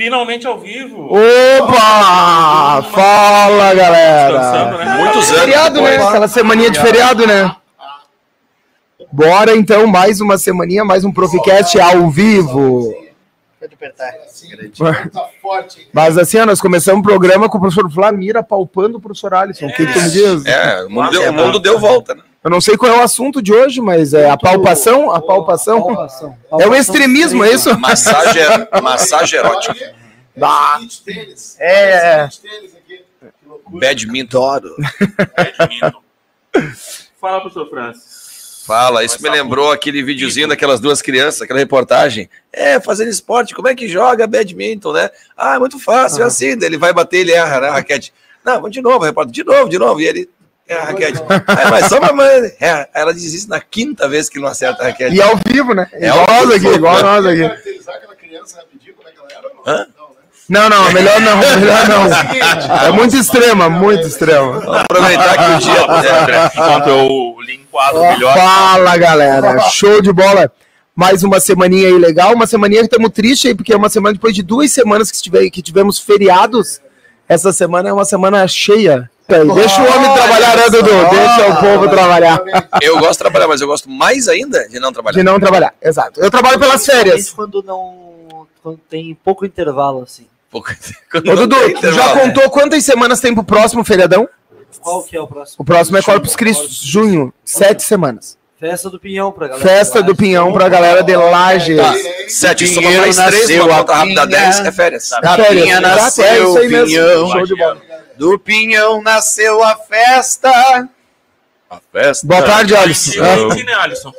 Finalmente ao vivo. Opa! Fala, galera! Né? Muitos anos. Feriado, né? Aquela semaninha de feriado, né? Bora então, mais uma semaninha, mais um Proficast ao vivo. Pode apertar. Tá forte. Mas assim, ó, nós começamos o programa com o professor Flamira palpando o professor Alisson. O que, que tu me diz? É, o mundo, deu, o mundo deu volta, né? Eu não sei qual é o assunto de hoje, mas é a palpação? A palpação? É o extremismo, é isso? Massagem, massagem erótica. Bah. Beach tênis. É. Beach tênis aqui. Badminton. Badminton. Fala, professor Francis. Fala, isso me lembrou aquele videozinho daquelas duas crianças, aquela reportagem. É, fazendo esporte, como é que joga badminton, né? Ah, é muito fácil, é assim. Ele vai bater, ele erra né, a raquete. Não, vamos de novo, repórter, de novo, de novo. E ele erra a raquete. Aí, mas só mamãe. É, ela diz isso na quinta vez que não acerta a raquete. E ao vivo, né? É igual nós aqui, igual nós aqui. Caracterizar aquela criança rapidinho, como é que ela era? ou Não, Hã? não? Não, não, melhor não, melhor não. É muito extrema, muito extrema. Aproveitar que o dia. André, enquanto eu lhe enquadro melhor. Fala, galera. Show de bola. Mais uma semaninha aí legal. Uma semaninha que estamos tristes aí, porque é uma semana depois de duas semanas que, estive, que tivemos feriados. Essa semana é uma semana cheia. Aí, Deixa o homem trabalhar, né, Dudu? Deixa o povo trabalhar. Eu gosto de trabalhar, mas eu gosto mais ainda de não trabalhar. De não trabalhar, exato. Eu trabalho pelas férias. Quando não. Quando tem pouco intervalo, assim. Pouco- Ô, Dudu, já contou quantas semanas tem pro próximo feriadão? Qual que é o próximo? O próximo é Corpus Christi, junho. Sete semanas. Festa do Pinhão pra galera. Festa do Pinhão pra galera de Lages. Tá, sete, soma Pinheiro mais três, nasceu uma a conta rápida, dez, é férias. Da Férias, Pinha exato, nasceu é isso aí o mesmo. Pinhão. Show de bola. Do Pinhão nasceu a festa. A festa. Boa tarde, Alisson. Gente, né, Alisson?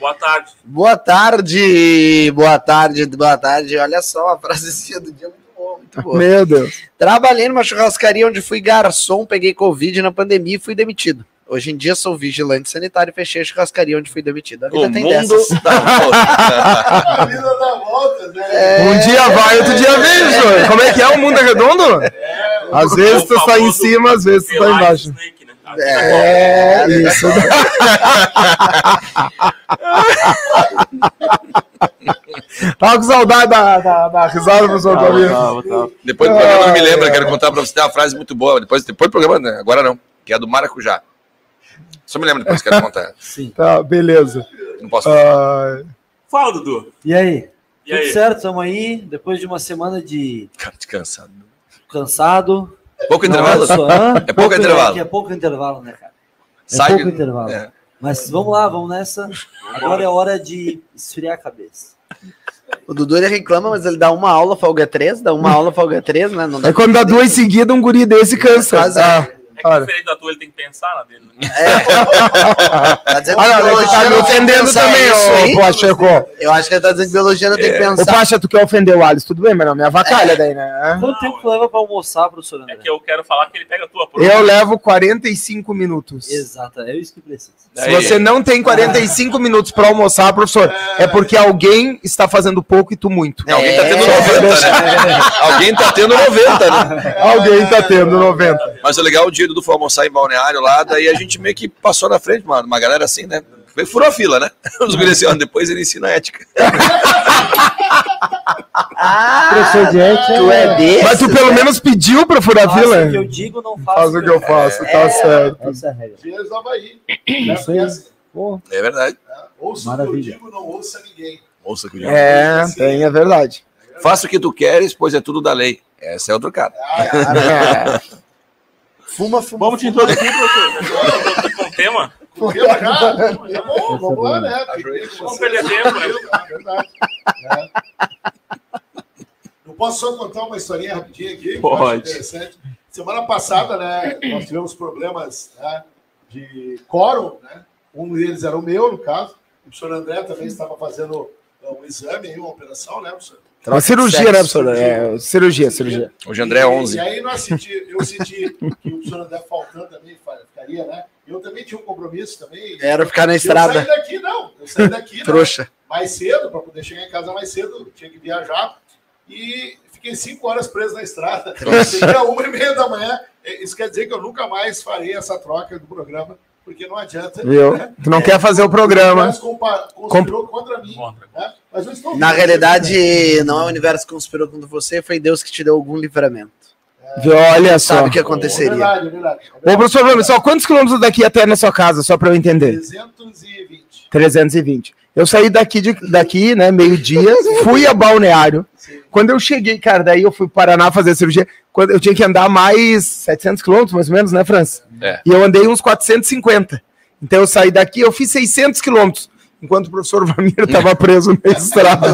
Boa tarde. Boa tarde, boa tarde, boa tarde. Olha só, a frasezinha do dia é muito boa. Meu Deus. Trabalhei numa churrascaria onde fui garçom, peguei Covid na pandemia e fui demitido. Hoje em dia sou vigilante sanitário e fechei a churrascaria onde fui demitido. A vida O tem mundo dessas. dá volta. A vida dá voltas, né? É. Um dia vai, outro dia vem, senhor. Como é que é? O mundo é redondo? Às vezes tu tá em cima, às vezes tu tá embaixo. Snake, né? É, isso. Tava com saudade da, da, da risada, professor Tobias. Depois do programa não me lembra, quero contar pra você uma frase muito boa. Depois, depois do programa, né? agora não, que é do Maracujá. Só me lembro depois, quero contar. Tá, beleza. Não posso. Ah, Fala, Dudu. E aí? E Tudo aí? certo? Estamos aí, depois de uma semana de Cara, descansado. cansado. Pouco intervalo? Nossa, hã? É pouco intervalo. É, é pouco intervalo, né, cara? É Sai- pouco intervalo. É. Mas vamos lá, vamos nessa. Agora é hora de esfriar a cabeça. O Dudu ele reclama, mas ele dá uma aula, folga três, dá uma aula, folga três, né? Não dá é quando dá duas seguidas, um guri desse cansa. Ah, É diferente da tua, ele tem que pensar na dele. Né? Tá dizendo olha, ele tá me ofendendo também, ô? Pacheco. Eu acho que ele tá dizendo que biologia não tem que Ô pensar. Pacha, tu quer ofender o Alisson? Tudo bem, mas não me avacalha daí, né? Quanto tempo tu leva para almoçar, professor André? É que eu quero falar que ele pega a tua prova. Eu levo 45 minutos. Exato, é isso que precisa. Se você não tem 45 minutos para almoçar, professor, é porque alguém está fazendo pouco e tu muito. Alguém tá tendo É. 90, né? Alguém tá tendo 90, né? Alguém tá tendo 90. Mas o legal, o dia do foi almoçar em balneário lá, daí a gente meio que passou na frente, mano. Uma galera assim, né? Furou a fila, né? Os guris assim, depois ele ensina ética. Ah, Professor de ética tu é desse? Mas tu pelo menos pediu pra furar a fila? o que eu digo, não faça Faz o que eu faço, tá certo. Essa é a regra. Isso aí. Pô, É verdade. Ouça Maravilha. o que eu digo, não ouça ninguém. Ouça que É, tem, é verdade. Faça o que tu queres, pois é tudo da lei. Essa é outro cara. É. Fuma, fuma. Vamos te introduzir, professor. Com o tema? Porque já, tá bom, vamos lá, né? Vamos perder tempo, né? É verdade. né? Eu posso só contar uma historinha rapidinho aqui? eu Pode. interessante. Semana passada, né, nós tivemos problemas né, de quórum, né? Um deles era o meu, no caso. O professor André também estava fazendo um exame, aí, uma operação, né, professor? Uma cirurgia, né, professor? É, cirurgia, cirurgia. Hoje André é E- 11. E aí nós senti, eu senti que o professor André faltando também ficaria, né? Eu também tinha um compromisso também. Era ficar na Eu estrada. saí daqui, não. Eu saí daqui né, Trouxa. mais cedo, para poder chegar em casa mais cedo. eu Tinha que viajar. e fiquei cinco horas preso na estrada. Cheguei uma e meia da manhã. É, Isso quer dizer que eu nunca mais farei essa troca do programa, porque não adianta. Viu? né? Tu não quer fazer o programa. Conspirou contra mim. Contra. né? Mas eu estou Na realidade, não é o universo que conspirou contra você, foi Deus que te deu algum livramento. Viu? Olha só. Sabe o que É aconteceria. verdade, é verdade. Ô, professor só quantos quilômetros daqui até na sua casa, só para eu entender? 320. 320. Eu saí daqui, de, daqui né, meio-dia, fui a Balneário. Sim. Quando eu cheguei, cara, daí eu fui para Paraná fazer cirurgia, quando eu tinha que andar mais 700 quilômetros, mais ou menos, né, França? É. E eu andei uns 450. Então eu saí daqui, eu fiz 600 quilômetros, enquanto o professor Vamir estava preso na estrada.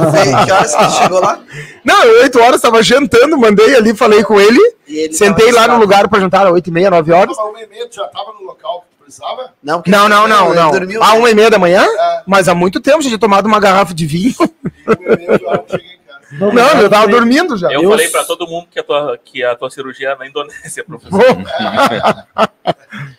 Que horas que chegou lá? Não, eu 8 horas estava jantando, mandei ali, falei com ele, E ele sentei lá no lugar para jantar, 8 e meia, 9 horas. Mas o e-mail já estava no local que tu precisava? Não, Não, não, não, não. dormiu. À uma e meia da manhã? É, Mas há muito tempo já tinha tomado uma garrafa de vinho. e o e-mail já não cheguei. Não, Não, eu tava dormindo já. Eu, Eu- falei pra todo mundo que a tua, que a tua cirurgia é na Indonésia, professor.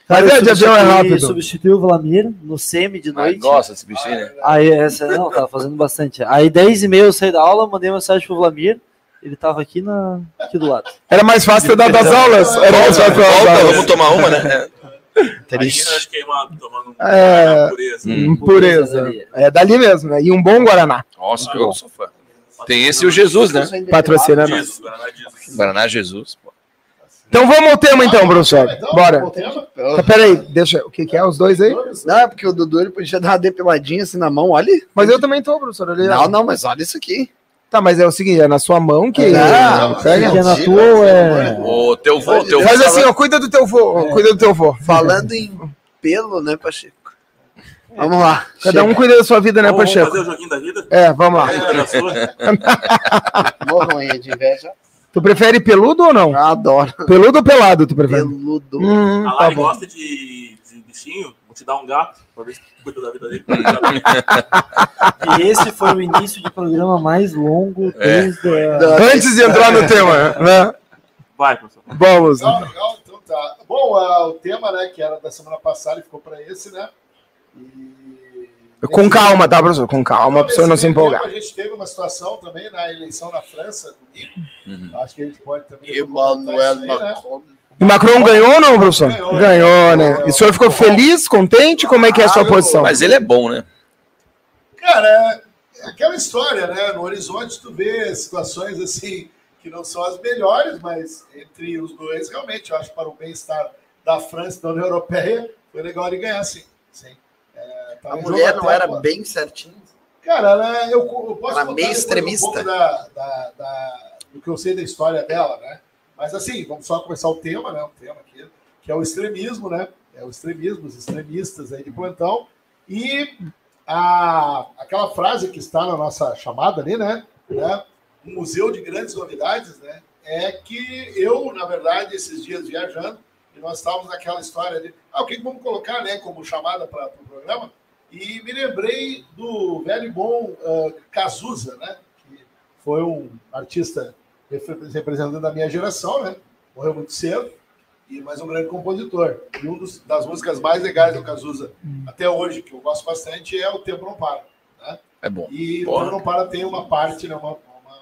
Mas é, de avião é substituí- rápido. Substituí o Vlamir no semi de Ah, noite. gosta desse bichinho, né? Aí, essa, não, tava fazendo bastante. Aí, 10 e meia eu saí da aula, mandei mensagem pro Vlamir. Ele tava aqui, na, aqui do lado. Era mais fácil ter dado as aulas. Era mais fácil ter Volta, vamos tomar uma, né? Imagina nós queimando, tomando um É. uma pureza. Hum. Pureza. É dali mesmo, né? E um bom Guaraná. Nossa, eu sou fã. Tem esse e o Jesus, né? Patrocina nós. Jesus, Guaraná Jesus. Guaraná Jesus. pô. Então vamos ao tema então, professor. Então, Bora. Tá, peraí, deixa. O que, que é? Os dois aí? Não, é porque o Dudu ele podia dar uma depiladinha assim na mão, olha. Mas eu também tô, professor. Ali, Não, não, mas olha isso aqui. Tá, mas é o seguinte, é na sua mão que. Não, Pega. Que é na tua ou é. O teu vô, teu vô. Faz assim, ó, cuida do teu vô. Cuida do teu vô. Falando em pelo, né, Pacheco? Vamos lá. Cada um cuida da sua vida, né, Vamos Pacheco? fazer o joguinho da vida? É, vamos lá. É. Morram aí de inveja. Tu prefere peludo ou não? Eu adoro. Peludo ou pelado, tu prefere? Peludo. Hum, A tá Lari bom. gosta de, de bichinho. Vou te dar um gato pra ver se tu cuida da vida dele. E esse foi o início de programa mais longo É. desde a... Da- Antes de entrar no tema, né? Vai, professor. Vamos. Legal, legal, então tá. Bom, ah, o tema, né, que era da semana passada, ficou para esse, né? E... Com calma, tá, professor? Com calma, pra Nesse pessoa não se tempo, empolgar. A gente teve uma situação também na eleição na França. Uhum. Acho que a gente pode também. Emmanuel né? Macron. E Macron ganhou ou não, professor? Ganhou. Ganhou, né? E o senhor ficou feliz, contente? Como é que é a sua Ah, posição? Mas ele é bom, né? Cara, é aquela história, né? No horizonte tu vê situações assim que não são as melhores, mas entre os dois, realmente, eu acho que para o bem-estar da França e da União Europeia, foi legal ele ganhar, sim. sim. É, tá A um mulher não era bem certinho. Cara, ela, eu, eu posso contar meio extremista. Um pouco da, da- da- do que eu sei da história dela, né? Mas assim, vamos só começar o tema, né? O tema aqui, que é o extremismo, né? É o extremismo, os extremistas aí de plantão. E a, aquela frase que está na nossa chamada ali, né? né? Um museu de grandes novidades, né? É que eu, na verdade, esses dias viajando, e nós estávamos naquela história de, ah, o que vamos colocar, né, como chamada para o pro programa? E me lembrei do velho e bom ah, Cazuza, né? Que foi um artista repre- representante da minha geração, né? Morreu muito cedo, e mais um grande compositor. E um dos, das músicas mais legais do Cazuza até hoje, que eu gosto bastante, é O Tempo Não Para. Né? É bom. E O Porra. Tempo Não Para tem uma parte, né, uma, uma,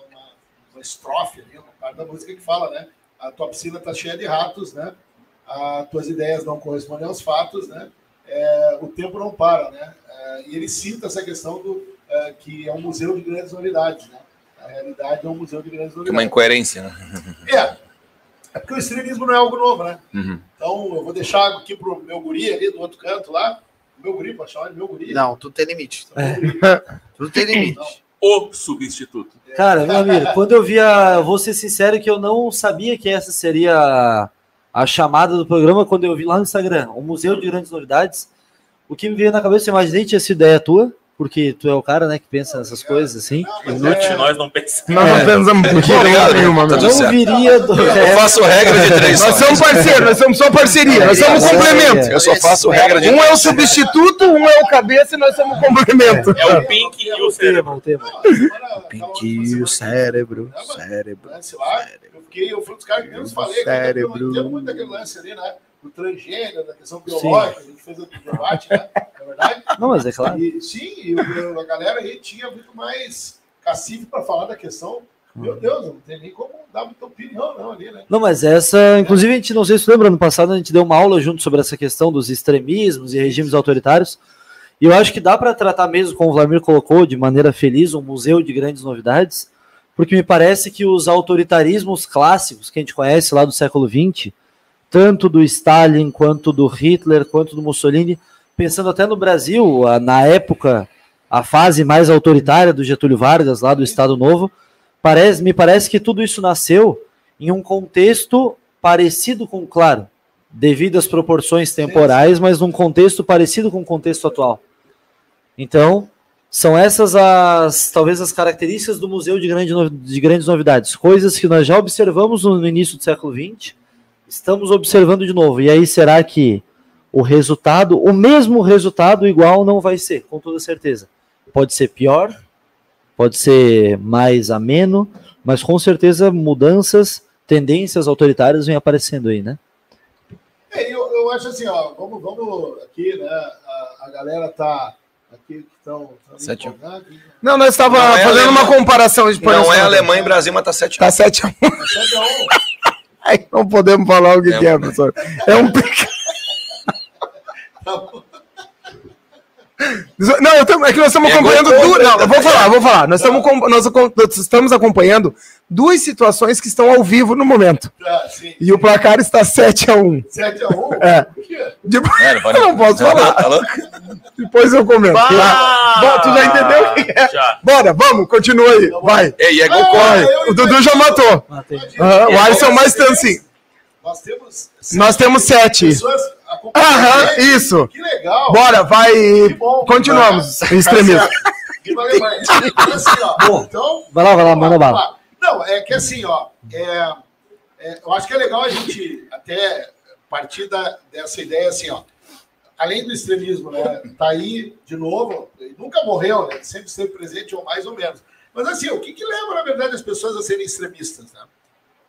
uma, uma estrofe ali, uma parte da música que fala, né? A tua piscina está cheia de ratos, né? As tuas ideias não correspondem aos fatos, né? É, o tempo não para, né? É, e ele cita essa questão do é, que é um museu de grandes novidades, né? A realidade é um museu de grandes uma novidades. incoerência, né? É, é porque o extremismo não é algo novo, né? Uhum. Então eu vou deixar aqui pro meu guri ali do outro canto lá. Meu guri, pode chamar de meu guri? Não, tudo tem limite. Tudo tem limite. O substituto. Cara, meu amigo, quando eu via, eu vou ser sincero que eu não sabia que essa seria a, chamada do programa quando eu vi lá no Instagram, o Museu de Grandes Novidades. O que me veio na cabeça, eu imaginei que tinha sido ideia tua, porque tu é o cara, né, que pensa nessas coisas assim. Inútil, é- nós não pensamos. Nós não pensamos por Obrigado, porra nenhuma, tá Não viria do. Eu faço regra de três. Nós somos parceiros, nós somos só parceria, nós somos complemento. Eu só faço regra de Um é o substituto, um é o cabeça e nós somos complemento. É o Pink e o cérebro. o Pinky, última o cérebro, Caramba, cérebro. Lá, eu eu fui um dos caras que menos falei, Cérebro. eu entendo muito daquele lance ali, né? Do transgênero, da questão biológica, a gente fez o debate, né? Na verdade. Não, mas é claro. E, sim, e o- a galera aí tinha muito mais cacife para falar da questão Meu Deus, não tem nem como dar muita opinião, não, ali, né? Não, mas essa, inclusive, a gente não sei se lembra, ano passado a gente deu uma aula junto sobre essa questão dos extremismos e regimes autoritários. E eu acho que dá para tratar mesmo, como o Vladimir colocou, de maneira feliz, um museu de grandes novidades, porque me parece que os autoritarismos clássicos que a gente conhece lá do século XX, tanto do Stalin, quanto do Hitler, quanto do Mussolini, pensando até no Brasil, na época, a fase mais autoritária do Getúlio Vargas, lá do Estado Novo, parece, me parece que tudo isso nasceu em um contexto parecido com, claro, devido às proporções temporais, mas num contexto parecido com o contexto atual. Então, são essas as talvez as características do museu de, grande de grandes novidades, coisas que nós já observamos no, no início do século XX, estamos observando de novo. E aí será que o resultado, o mesmo resultado igual não vai ser, com toda certeza. Pode ser pior, pode ser mais ameno, mas com certeza mudanças, tendências autoritárias vêm aparecendo aí, né? É, eu, eu acho assim, ó, vamos, vamos aqui, né? A, a galera tá aqui que estão. Sete. Não, nós estava Não é fazendo alemão. uma comparação de Não é Alemanha e Brasil, mas tá 7 Tá 7 a 1. Aí não podemos falar o que, É que é, um- professor. É um peca- Não, tô- é que nós estamos É acompanhando duas. contra, Não, vou falar, vou falar. Nós estamos, com- nós nós estamos acompanhando duas situações que estão ao vivo no momento. Ah, sim. E o placar está 7 a 1. 7x1? É. Por quê? Depois, É, não não posso Tá falar. tá? Depois eu comento. Ah! Bom, tu já entendeu o que é? Já. Bora, vamos, continua aí. Vai. Ei, é gol Ah, eu O Dudu já matou. Aham, o Alisson mais assim. Nós temos. Nós temos sete. Pessoas acompanhando. Aham, isso. Que legal. Bora, vai. Que bom. Continuamos. Tá Extremismo. Viva Alemanha. Então, assim, ó, então, vai lá, vai lá, manda bala. lá. Não, é que assim, ó, é, é, eu acho que é legal a gente até partir da, dessa ideia assim, ó. Além do extremismo, né? Tá aí de novo, nunca morreu, né? Sempre esteve presente, ou mais ou menos. Mas assim, o que, que leva, na verdade, as pessoas a serem extremistas, né?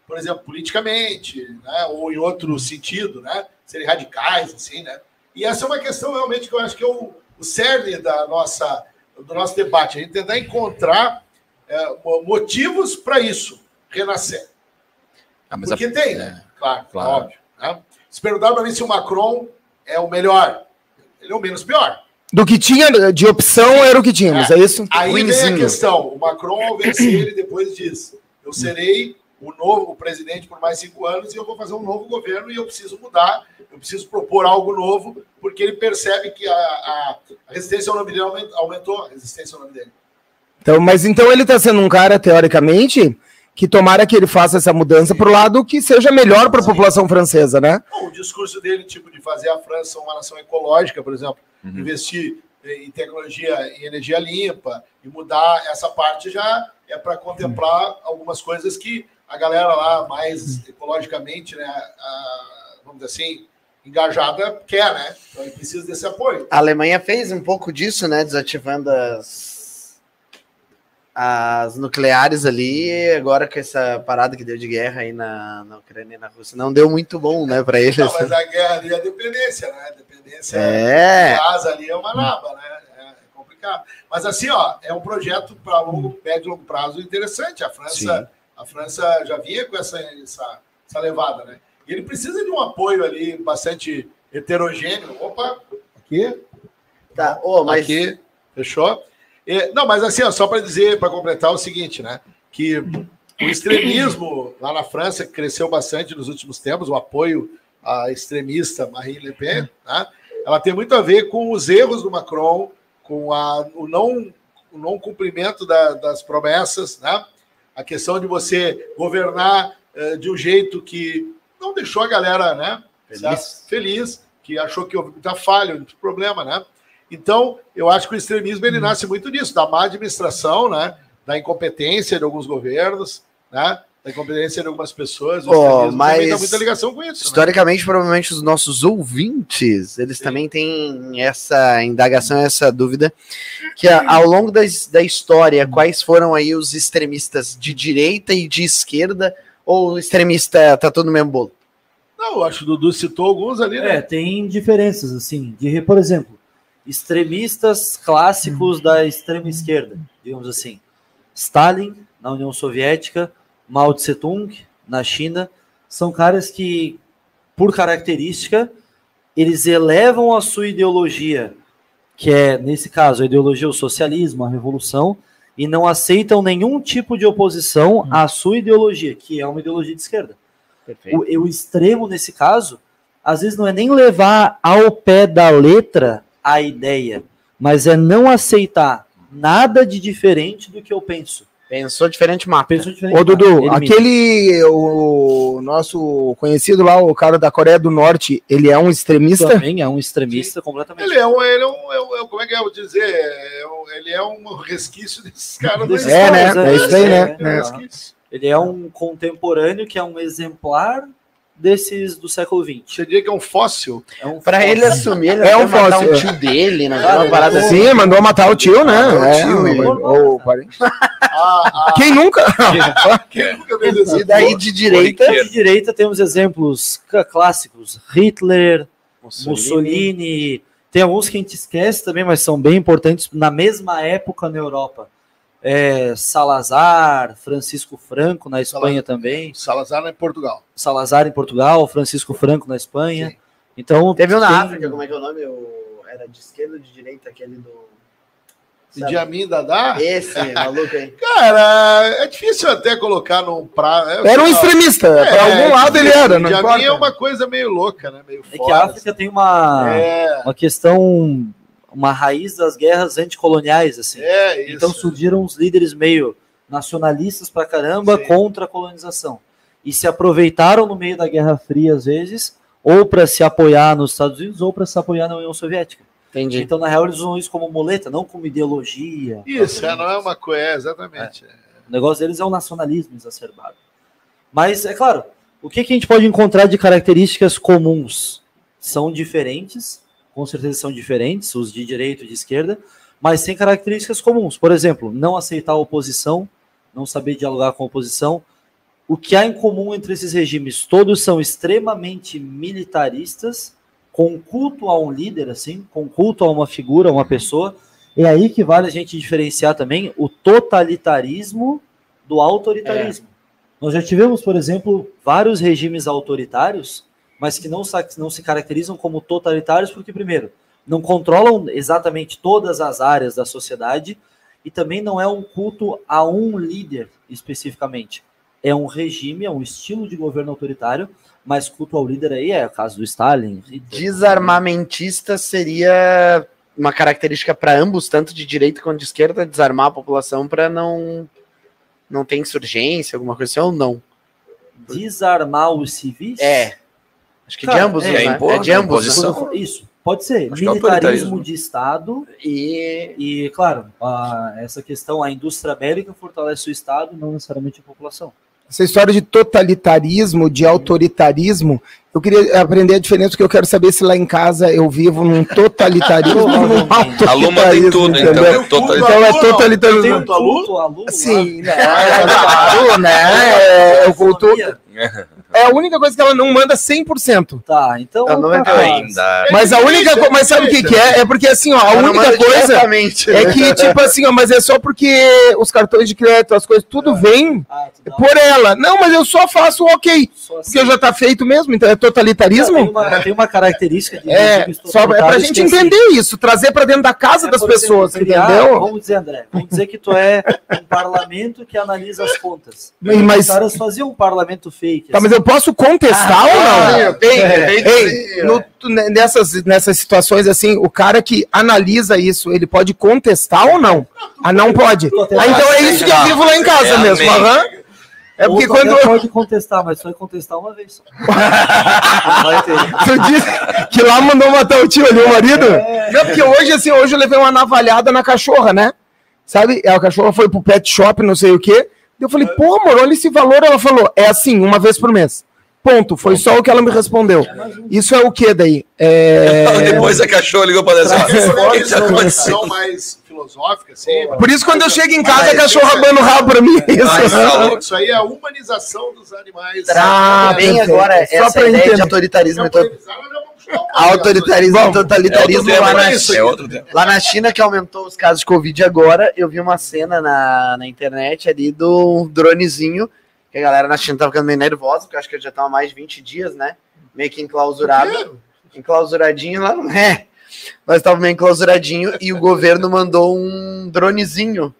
Por exemplo, politicamente, né? Ou em outro sentido, né? Serem radicais, assim, né? E essa é uma questão realmente que eu acho que é o, o cerne da nossa, do nosso debate. A gente tentar encontrar é, mo- motivos para isso, renascer. Ah, mas a- Porque tem, né? Claro, Claro. óbvio. Né? Se perguntar para mim se o Macron é o melhor, ele é o menos pior. Do que tinha de opção era o que tínhamos, é, isso? Aí vem a questão: o Macron, ao vencer, ele depois diz: eu serei o novo presidente por mais cinco anos e eu vou fazer um novo governo e eu preciso mudar, eu preciso propor algo novo, porque ele percebe que a, a- a resistência ao nome dele aument- aumentou, a resistência ao nome dele. Então, mas então ele está sendo um cara, teoricamente, que tomara que ele faça essa mudança para o lado que seja melhor para a população francesa, né? Bom, o discurso dele, tipo, de fazer a França uma nação ecológica, por exemplo, investir em tecnologia, em energia limpa e mudar essa parte já é para contemplar algumas coisas que a galera lá mais ecologicamente, né, a- vamos dizer assim, engajada quer, né? Então ele precisa desse apoio. A Alemanha fez um pouco disso, né? Desativando as, as nucleares ali, agora com essa parada que deu de guerra aí na, na Ucrânia e na Rússia. Não deu muito bom, né, para eles. Não, mas a guerra ali é a dependência, né? A dependência É. gás ali é uma naba, né? É complicado. Mas assim, ó, é um projeto para longo, médio e longo prazo interessante. A França, a França já vinha com essa, essa, essa levada, né? E ele precisa de um apoio ali bastante heterogêneo. Opa, aqui, Tá, ô, mas aqui, fechou? E- não, mas assim, ó, só para dizer, para completar o seguinte, né? Que o extremismo lá na França que cresceu bastante nos últimos tempos, o apoio à extremista Marine Le Pen, né? ela tem muito a ver com os erros do Macron, com a, o, não, o não cumprimento da- das promessas, né? A questão de você governar eh, de um jeito que não deixou a galera né, Feliz. feliz, que achou que houve muita falha, muito problema, né? Então, eu acho que o extremismo ele nasce muito disso, da má administração, né? Da incompetência de alguns governos, né? Da incompetência de algumas pessoas. O Ó, extremismo também mas tem muita ligação com isso. né? historicamente, provavelmente os nossos ouvintes, eles também têm essa indagação, essa dúvida, que ao longo da, his- da história, quais foram aí os extremistas de direita e de esquerda, ou o extremista tá todo no mesmo bolo? Não, eu acho que o Dudu citou alguns ali, É, né? tem diferenças, assim, de, por exemplo, extremistas clássicos da extrema esquerda, digamos assim. Stalin, na União Soviética, Mao Tse Tung, na China, são caras que, por característica, eles elevam a sua ideologia, que é, nesse caso, a ideologia, o socialismo, a revolução, e não aceitam nenhum tipo de oposição à sua ideologia, que é uma ideologia de esquerda. O, o extremo nesse caso, às vezes não é nem levar ao pé da letra a ideia, mas é não aceitar nada de diferente do que eu penso. Pensou diferente, mapa. Penso diferente, Ô, Dudu, aquele, o nosso conhecido lá, o cara da Coreia do Norte, ele é um extremista? também é um extremista completamente. Ele é um, ele é um, é um- é como é que eu vou dizer? É um- ele é um resquício desses caras. Desses É, né? É isso aí, né? É um É. resquício. Ele é um contemporâneo que é um exemplar desses do século XX. Você diria que é um fóssil? É um Pra fóssil. ele assumir, ele É um vai matar fóssil, um é. tio dele, né? Cara, uma parada assim. Sim, mandou matar o tio, né? Matou o É, tio, e- o- o parente. Ah, Quem nunca? quem nunca fez isso? E daí de direita, De direita temos exemplos cl- clássicos: Hitler, Mussolini. Tem alguns que a gente esquece também, mas são bem importantes na mesma época na Europa. É, Salazar, Francisco Franco na Espanha também, Salazar é em Portugal. Salazar em Portugal, Francisco Franco na Espanha. Sim. Então Teve um na tem- África, como é que é o nome? O... Era de esquerda ou de direita, aquele do. Sabe? Idi Amin Dadá? Esse maluco aí. Cara, é difícil até colocar num prato. Era um extremista. Pra algum lado ele era, não Idi Amin importa. é uma coisa meio louca, né? Meio É que fora. a África tem uma, É, uma questão, uma raiz das guerras anticoloniais, assim. é isso. Então surgiram uns líderes meio nacionalistas pra caramba Sim. contra a colonização. E se aproveitaram no meio da Guerra Fria, às vezes, ou para se apoiar nos Estados Unidos, ou para se apoiar na União Soviética. Entendi. Então, na real, eles usam isso como muleta, não como ideologia. Isso, é, não é uma coisa, é, exatamente. O negócio deles é o nacionalismo exacerbado. Mas, é claro, o que, que a gente pode encontrar de características comuns? São diferentes, com certeza são diferentes, os de direita e de esquerda, mas tem características comuns. Por exemplo, não aceitar a oposição, não saber dialogar com a oposição. O que há em comum entre esses regimes? Todos são extremamente militaristas, com culto a um líder, assim, com culto a uma figura, a uma pessoa. É aí que vale a gente diferenciar também o totalitarismo do autoritarismo. Nós já tivemos, por exemplo, vários regimes autoritários, mas que não, não se caracterizam como totalitários, porque, primeiro, não controlam exatamente todas as áreas da sociedade e também não é um culto a um líder especificamente. É um regime, é um estilo de governo autoritário, mas culto ao líder aí é o caso do Stalin. Desarmamentista seria uma característica para ambos, tanto de direita quanto de esquerda, desarmar a população para não não ter insurgência, alguma coisa assim, ou não? Desarmar os civis? É. Acho que de Cara, ambos, é, né? impor, é de né? ambos. Imposição. né? Quando- Isso, pode ser. Acho é Militarismo autoritarismo. de Estado E e, claro, a- essa questão, a indústria bélica fortalece o Estado, não necessariamente a população. Essa história de totalitarismo, de autoritarismo, eu queria aprender a diferença, porque eu quero saber se lá em casa eu vivo num totalitarismo ou num Provavelmente. A Luma tem tudo, então. entendeu? É totalitarismo. Então é Tem totalitarismo. um aluno? aluno Sim, né? Claro, né? É, o culto, é a única coisa que ela não manda 100%. Tá, então. Tá, 98. tá. Ainda. Mas a única coisa, mas sabe o que, que é? É porque assim, ó, a Ela não única coisa é né? que, tipo assim, ó, mas é só porque os cartões de crédito, as coisas, tudo vem Ah, tu dá por ela. Não, mas eu só faço o ok. só assim. Porque já tá feito mesmo, então é Tem totalitarismo. uma, tem uma característica de É, só é pra gente assim, entender isso, trazer pra dentro da casa é, das exemplo, pessoas, criar- entendeu? Vamos dizer, André, vamos dizer que tu é um parlamento que analisa as contas. Mas- mas- Os caras faziam um parlamento fake. Tá, mas assim. eu posso contestar ou não? Ah, É. no- nessas, nessas situações assim, o cara que analisa isso, ele pode contestar ou não? Ah, não pode. Ah, então é isso que eu vivo lá em casa É, mesmo. aham. É porque quando pode contestar, mas vai contestar uma vez só. Tu disse que lá mandou matar o tio ali, o marido. Não, porque hoje, assim, hoje eu levei uma navalhada na cachorra, né? Sabe? A cachorra foi pro pet shop, não sei o quê. Eu falei, pô, amor, olha esse valor. Ela falou, é assim, uma vez por mês. Ponto. Foi só o que ela me respondeu. Isso é o que daí? É... Depois a cachorra ligou pra dizer, Isso "Ah, o que é mais filosófica, assim. Por isso, quando eu chego em casa, a cachorra é- abana o rabo pra mim. Isso. não, Isso aí é a humanização dos animais. Ah, bem agora Só essa pra ideia entender. de autoritarismo. Não, Autoritarismo e É totalitarismo outro tema, lá na né? China. É. Lá na China, que aumentou os casos de Covid agora, eu vi uma cena na, na internet ali do dronezinho, que a galera na China tá ficando meio nervosa, porque eu acho que já estão há mais de 20 dias, né? Meio que enclausurado. Enclausuradinho lá não é. Nós estávamos meio enclausuradinho e o governo mandou um dronezinho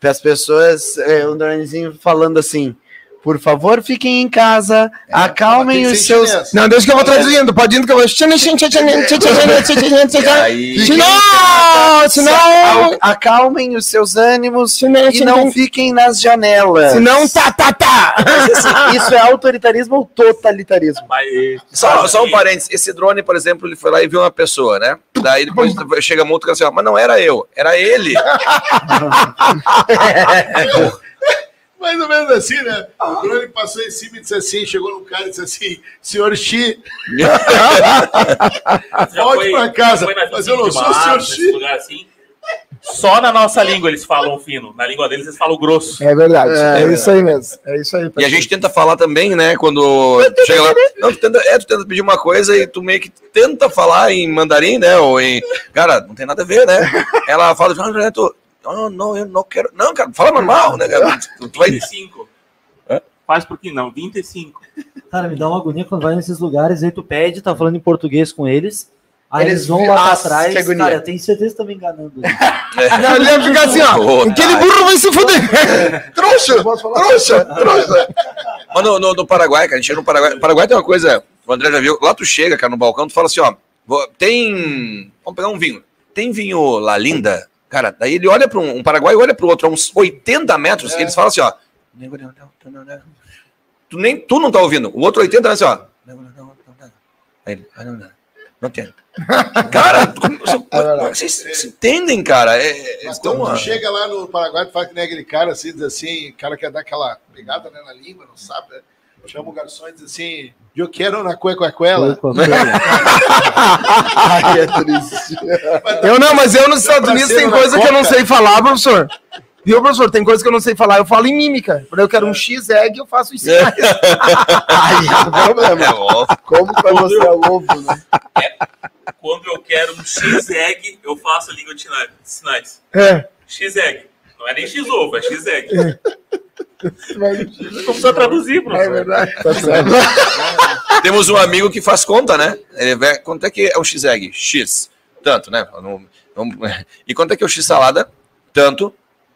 para as pessoas, é, um dronezinho falando assim. Por favor, fiquem em casa, acalmem Tem que os seus. chinês. Não, deixa que eu vou traduzindo. Pode ir que eu vou. Senão, senão, Acalmem os seus ânimos e não fiquem nas janelas. senão, tá, tá, tá. Mas, assim, isso é autoritarismo ou totalitarismo? Mas, Só, só um parênteses, esse drone, por exemplo, ele foi lá e viu uma pessoa, né? Daí depois chega muito assim, ó, mas não era eu, era ele. Mais ou menos assim, né? O drone passou em cima e disse assim, chegou no cara e disse assim, senhor Xi, volte pra casa. Mas eu não 25 sou o senhor Xi. assim. Só na nossa língua eles falam fino. Na língua deles eles falam grosso. É verdade. É, É, isso aí mesmo. É isso aí. E a gente tenta falar também, né? Quando chega lá. Não, tu tenta, é, tu tenta pedir uma coisa e tu meio que tenta falar em mandarim, né? Ou em. Cara, não tem nada a ver, né? Ela fala, "Ah, tu, não, não, eu não quero. Não, cara, fala normal, né, cara? Tu, tu vai. 25. Hã? Faz por que não? 25. Cara, me dá uma agonia quando vai nesses lugares, aí tu pede, tá falando em português com eles, aí Eles eles vão lá pra Nossa, trás, cara, eu tenho certeza que tá me enganando. Não, ele ia ficar assim, ó. Aquele burro vai se fuder. Trouxa! Trouxa! Trouxa! Mas no, no, no Paraguai, cara, a gente chega no Paraguai. Paraguai tem uma coisa, o André já viu. Lá tu chega, cara, no balcão, tu fala assim, ó. vou- tem. Vamos pegar um vinho. Tem vinho La Linda? Cara, daí ele olha para um, um Paraguai olha para o outro, a uns 80 metros, e eles falam assim, ó. Tu nem tu não tá ouvindo. O outro 80 metros, assim, ó. Aí ele, "Ah, não, não, não tem. Cara, como- vocês, vocês entendem, cara? É, é, então, quando chega lá no Paraguai, tu faz que nem aquele cara assim, diz assim, o cara quer dar aquela pegada né, na língua, não sabe, né? Chama o garçom e diz assim, eu quero uma cuecuela. Ai, é triste. Eu não, mas eu nos Estados Unidos tem coisa que eu não sei falar, professor. Viu, professor? Tem coisa que eu não sei falar. Eu falo em mímica. Quando eu quero um X-egg, eu faço isso. É. Aí é o problema. é. Como quando você é ovo, né? Quando eu quero um X-egg, eu faço a língua de sina- sinais. É. X-egg. Não é nem X-ovo, é X-egg. Não precisa traduzir, É verdade. Tá certo. Temos um amigo que faz conta, né? Ele vê quanto é que é o X-Egg? X. Tanto, né? E quanto é que é o X-Salada? Tanto.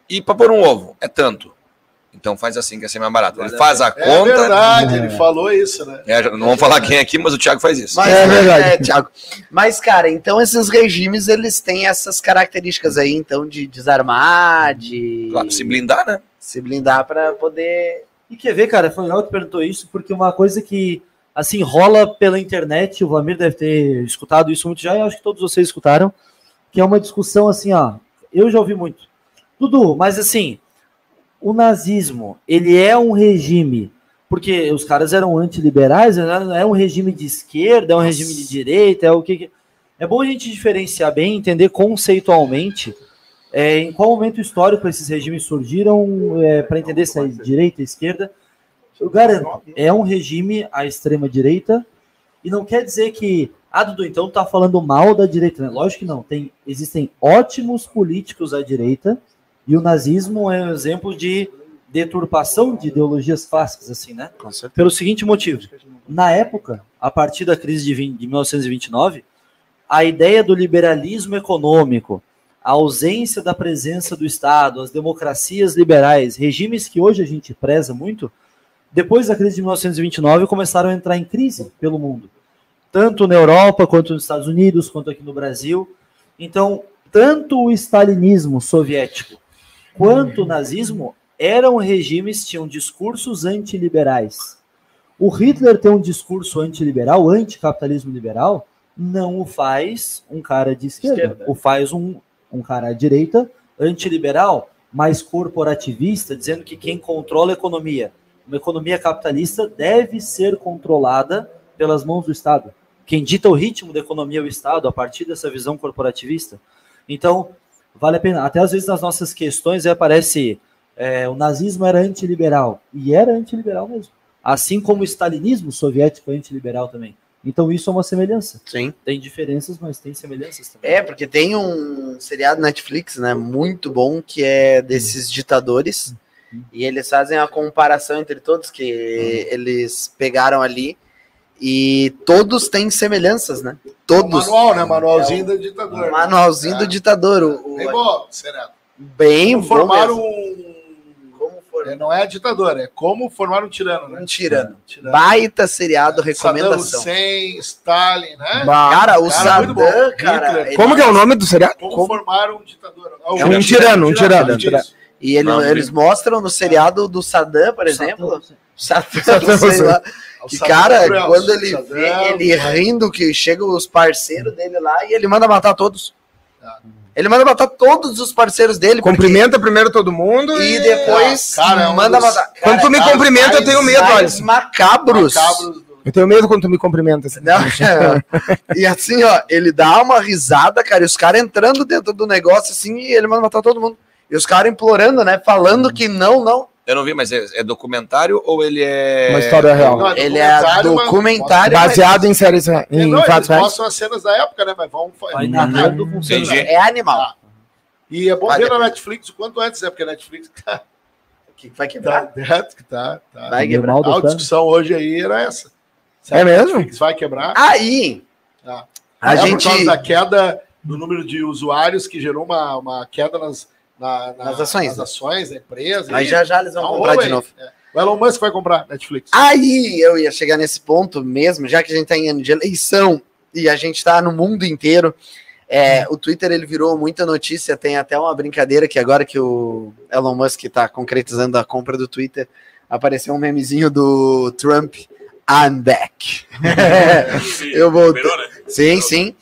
E para pôr um ovo? É tanto. Então faz assim, que é ser mais barato. Ele faz a É conta. verdade, ele falou isso, né? É, não vamos falar quem é aqui, mas o Thiago faz isso. Mas, É verdade. é, Thiago. Mas, cara, então esses regimes, eles têm essas características aí, então, de desarmar, de Claro, se blindar, né? se blindar pra poder... E quer ver, cara, foi legal que perguntou isso, porque uma coisa que, assim, rola pela internet, o Vlamir deve ter escutado isso muito já, e eu acho que todos vocês escutaram, que é uma discussão assim, ó, eu já ouvi muito. Dudu, mas assim, o nazismo, ele é um regime, porque os caras eram antiliberais, né? é um regime de esquerda, é um regime de direita, é o que... É bom a gente diferenciar bem, entender conceitualmente é, em qual momento histórico esses regimes surgiram, para entender se é direita, esquerda. Eu garanto, é um regime à extrema direita, e não quer dizer que, ah, Dudu, então tá falando mal da direita, né? Lógico que não. Tem, existem ótimos políticos à direita, e o nazismo é um exemplo de deturpação de ideologias clássicas, assim, né? Pelo seguinte motivo. Na época, a partir da crise de, 20 de 1929, a ideia do liberalismo econômico, a ausência da presença do Estado, as democracias liberais, regimes que hoje a gente preza muito, depois da crise de 1929 começaram a entrar em crise pelo mundo, tanto na Europa quanto nos Estados Unidos, quanto aqui no Brasil. Então, tanto o stalinismo soviético quanto o nazismo eram regimes tinham discursos antiliberais. O Hitler tem um discurso antiliberal, anticapitalismo liberal, não o faz um cara de esquerda, Esquerda. o faz um, um cara à direita, antiliberal, mais corporativista, dizendo que quem controla a economia, uma economia capitalista, deve ser controlada pelas mãos do Estado. Quem dita o ritmo da economia é o Estado, a partir dessa visão corporativista. Então, vale a pena. Até às vezes nas nossas questões aparece é, o nazismo era antiliberal. E era antiliberal mesmo. Assim como o stalinismo soviético é antiliberal também. Então isso é uma semelhança. Sim. Tem diferenças, mas tem semelhanças também. É, porque tem um seriado Netflix, né, muito bom, que é desses ditadores, e eles fazem a comparação entre todos que eles pegaram ali, e todos têm semelhanças, né? Todos. Manual, né? Manualzinho do ditador. Manualzinho É. do ditador. O, o- Bem bom, Sereno. bem Como bom formar mesmo. um. Como for é, Não é ditador, é como formar um tirano, né? um tirano. Tirano. Baita seriado, Saddam recomendação. Hussein, Stalin, né? Bah. Cara, o Cara, muito bom. Saddam, cara, Como que é o nome do seriado? Como, Como- formar um ditador. Ah, É um tirano, um tirano, um tirano. E ele- Não, eles mostram no seriado do Saddam, por exemplo, Saddam, sei lá, que cara, cruel. quando ele vê ele rindo que chegam os parceiros dele lá e ele manda matar todos. Ah. Ele manda matar todos os parceiros dele. porque- Cumprimenta primeiro todo mundo E depois Cara, é manda matar. Quando tu me cara, cumprimenta, eu tenho medo, olha. macabros. Macabros do- Eu tenho medo quando tu me cumprimenta. assim. Não, e assim, ó, ele dá uma risada, cara, e os caras entrando dentro do negócio assim e ele manda matar todo mundo. E os caras implorando, né? Falando que não, não. Eu não vi, mas é, é documentário ou ele é. Uma história real. Não, Ele é documentário, mas- Baseado em séries, É, em não, eles fatos reais. mostram as cenas da época, né? Mas vão. Celular. É animal. E é bom Vale ver na Netflix o quanto antes, né? Porque a Netflix tá, Que vai tá quebrar. dentro, que tá. tá. Vai quebrar. mal do A discussão hoje aí era essa. É mesmo? Netflix vai quebrar. Aí, Ah. a é gente. por causa da queda no número de usuários que gerou uma, uma queda nas, na- na- Nas ações, nas né? ações da empresa. Aí E- já já eles vão Tá comprar de aí. novo. É. O Elon Musk vai comprar Netflix. Aí eu ia chegar nesse ponto mesmo, já que a gente tá em ano de eleição e a gente tá no mundo inteiro. é, o Twitter ele virou muita notícia, tem até uma brincadeira que agora que o Elon Musk tá concretizando a compra do Twitter, apareceu um memezinho do Trump, I'm back. Eu vou- né? Sim, sim.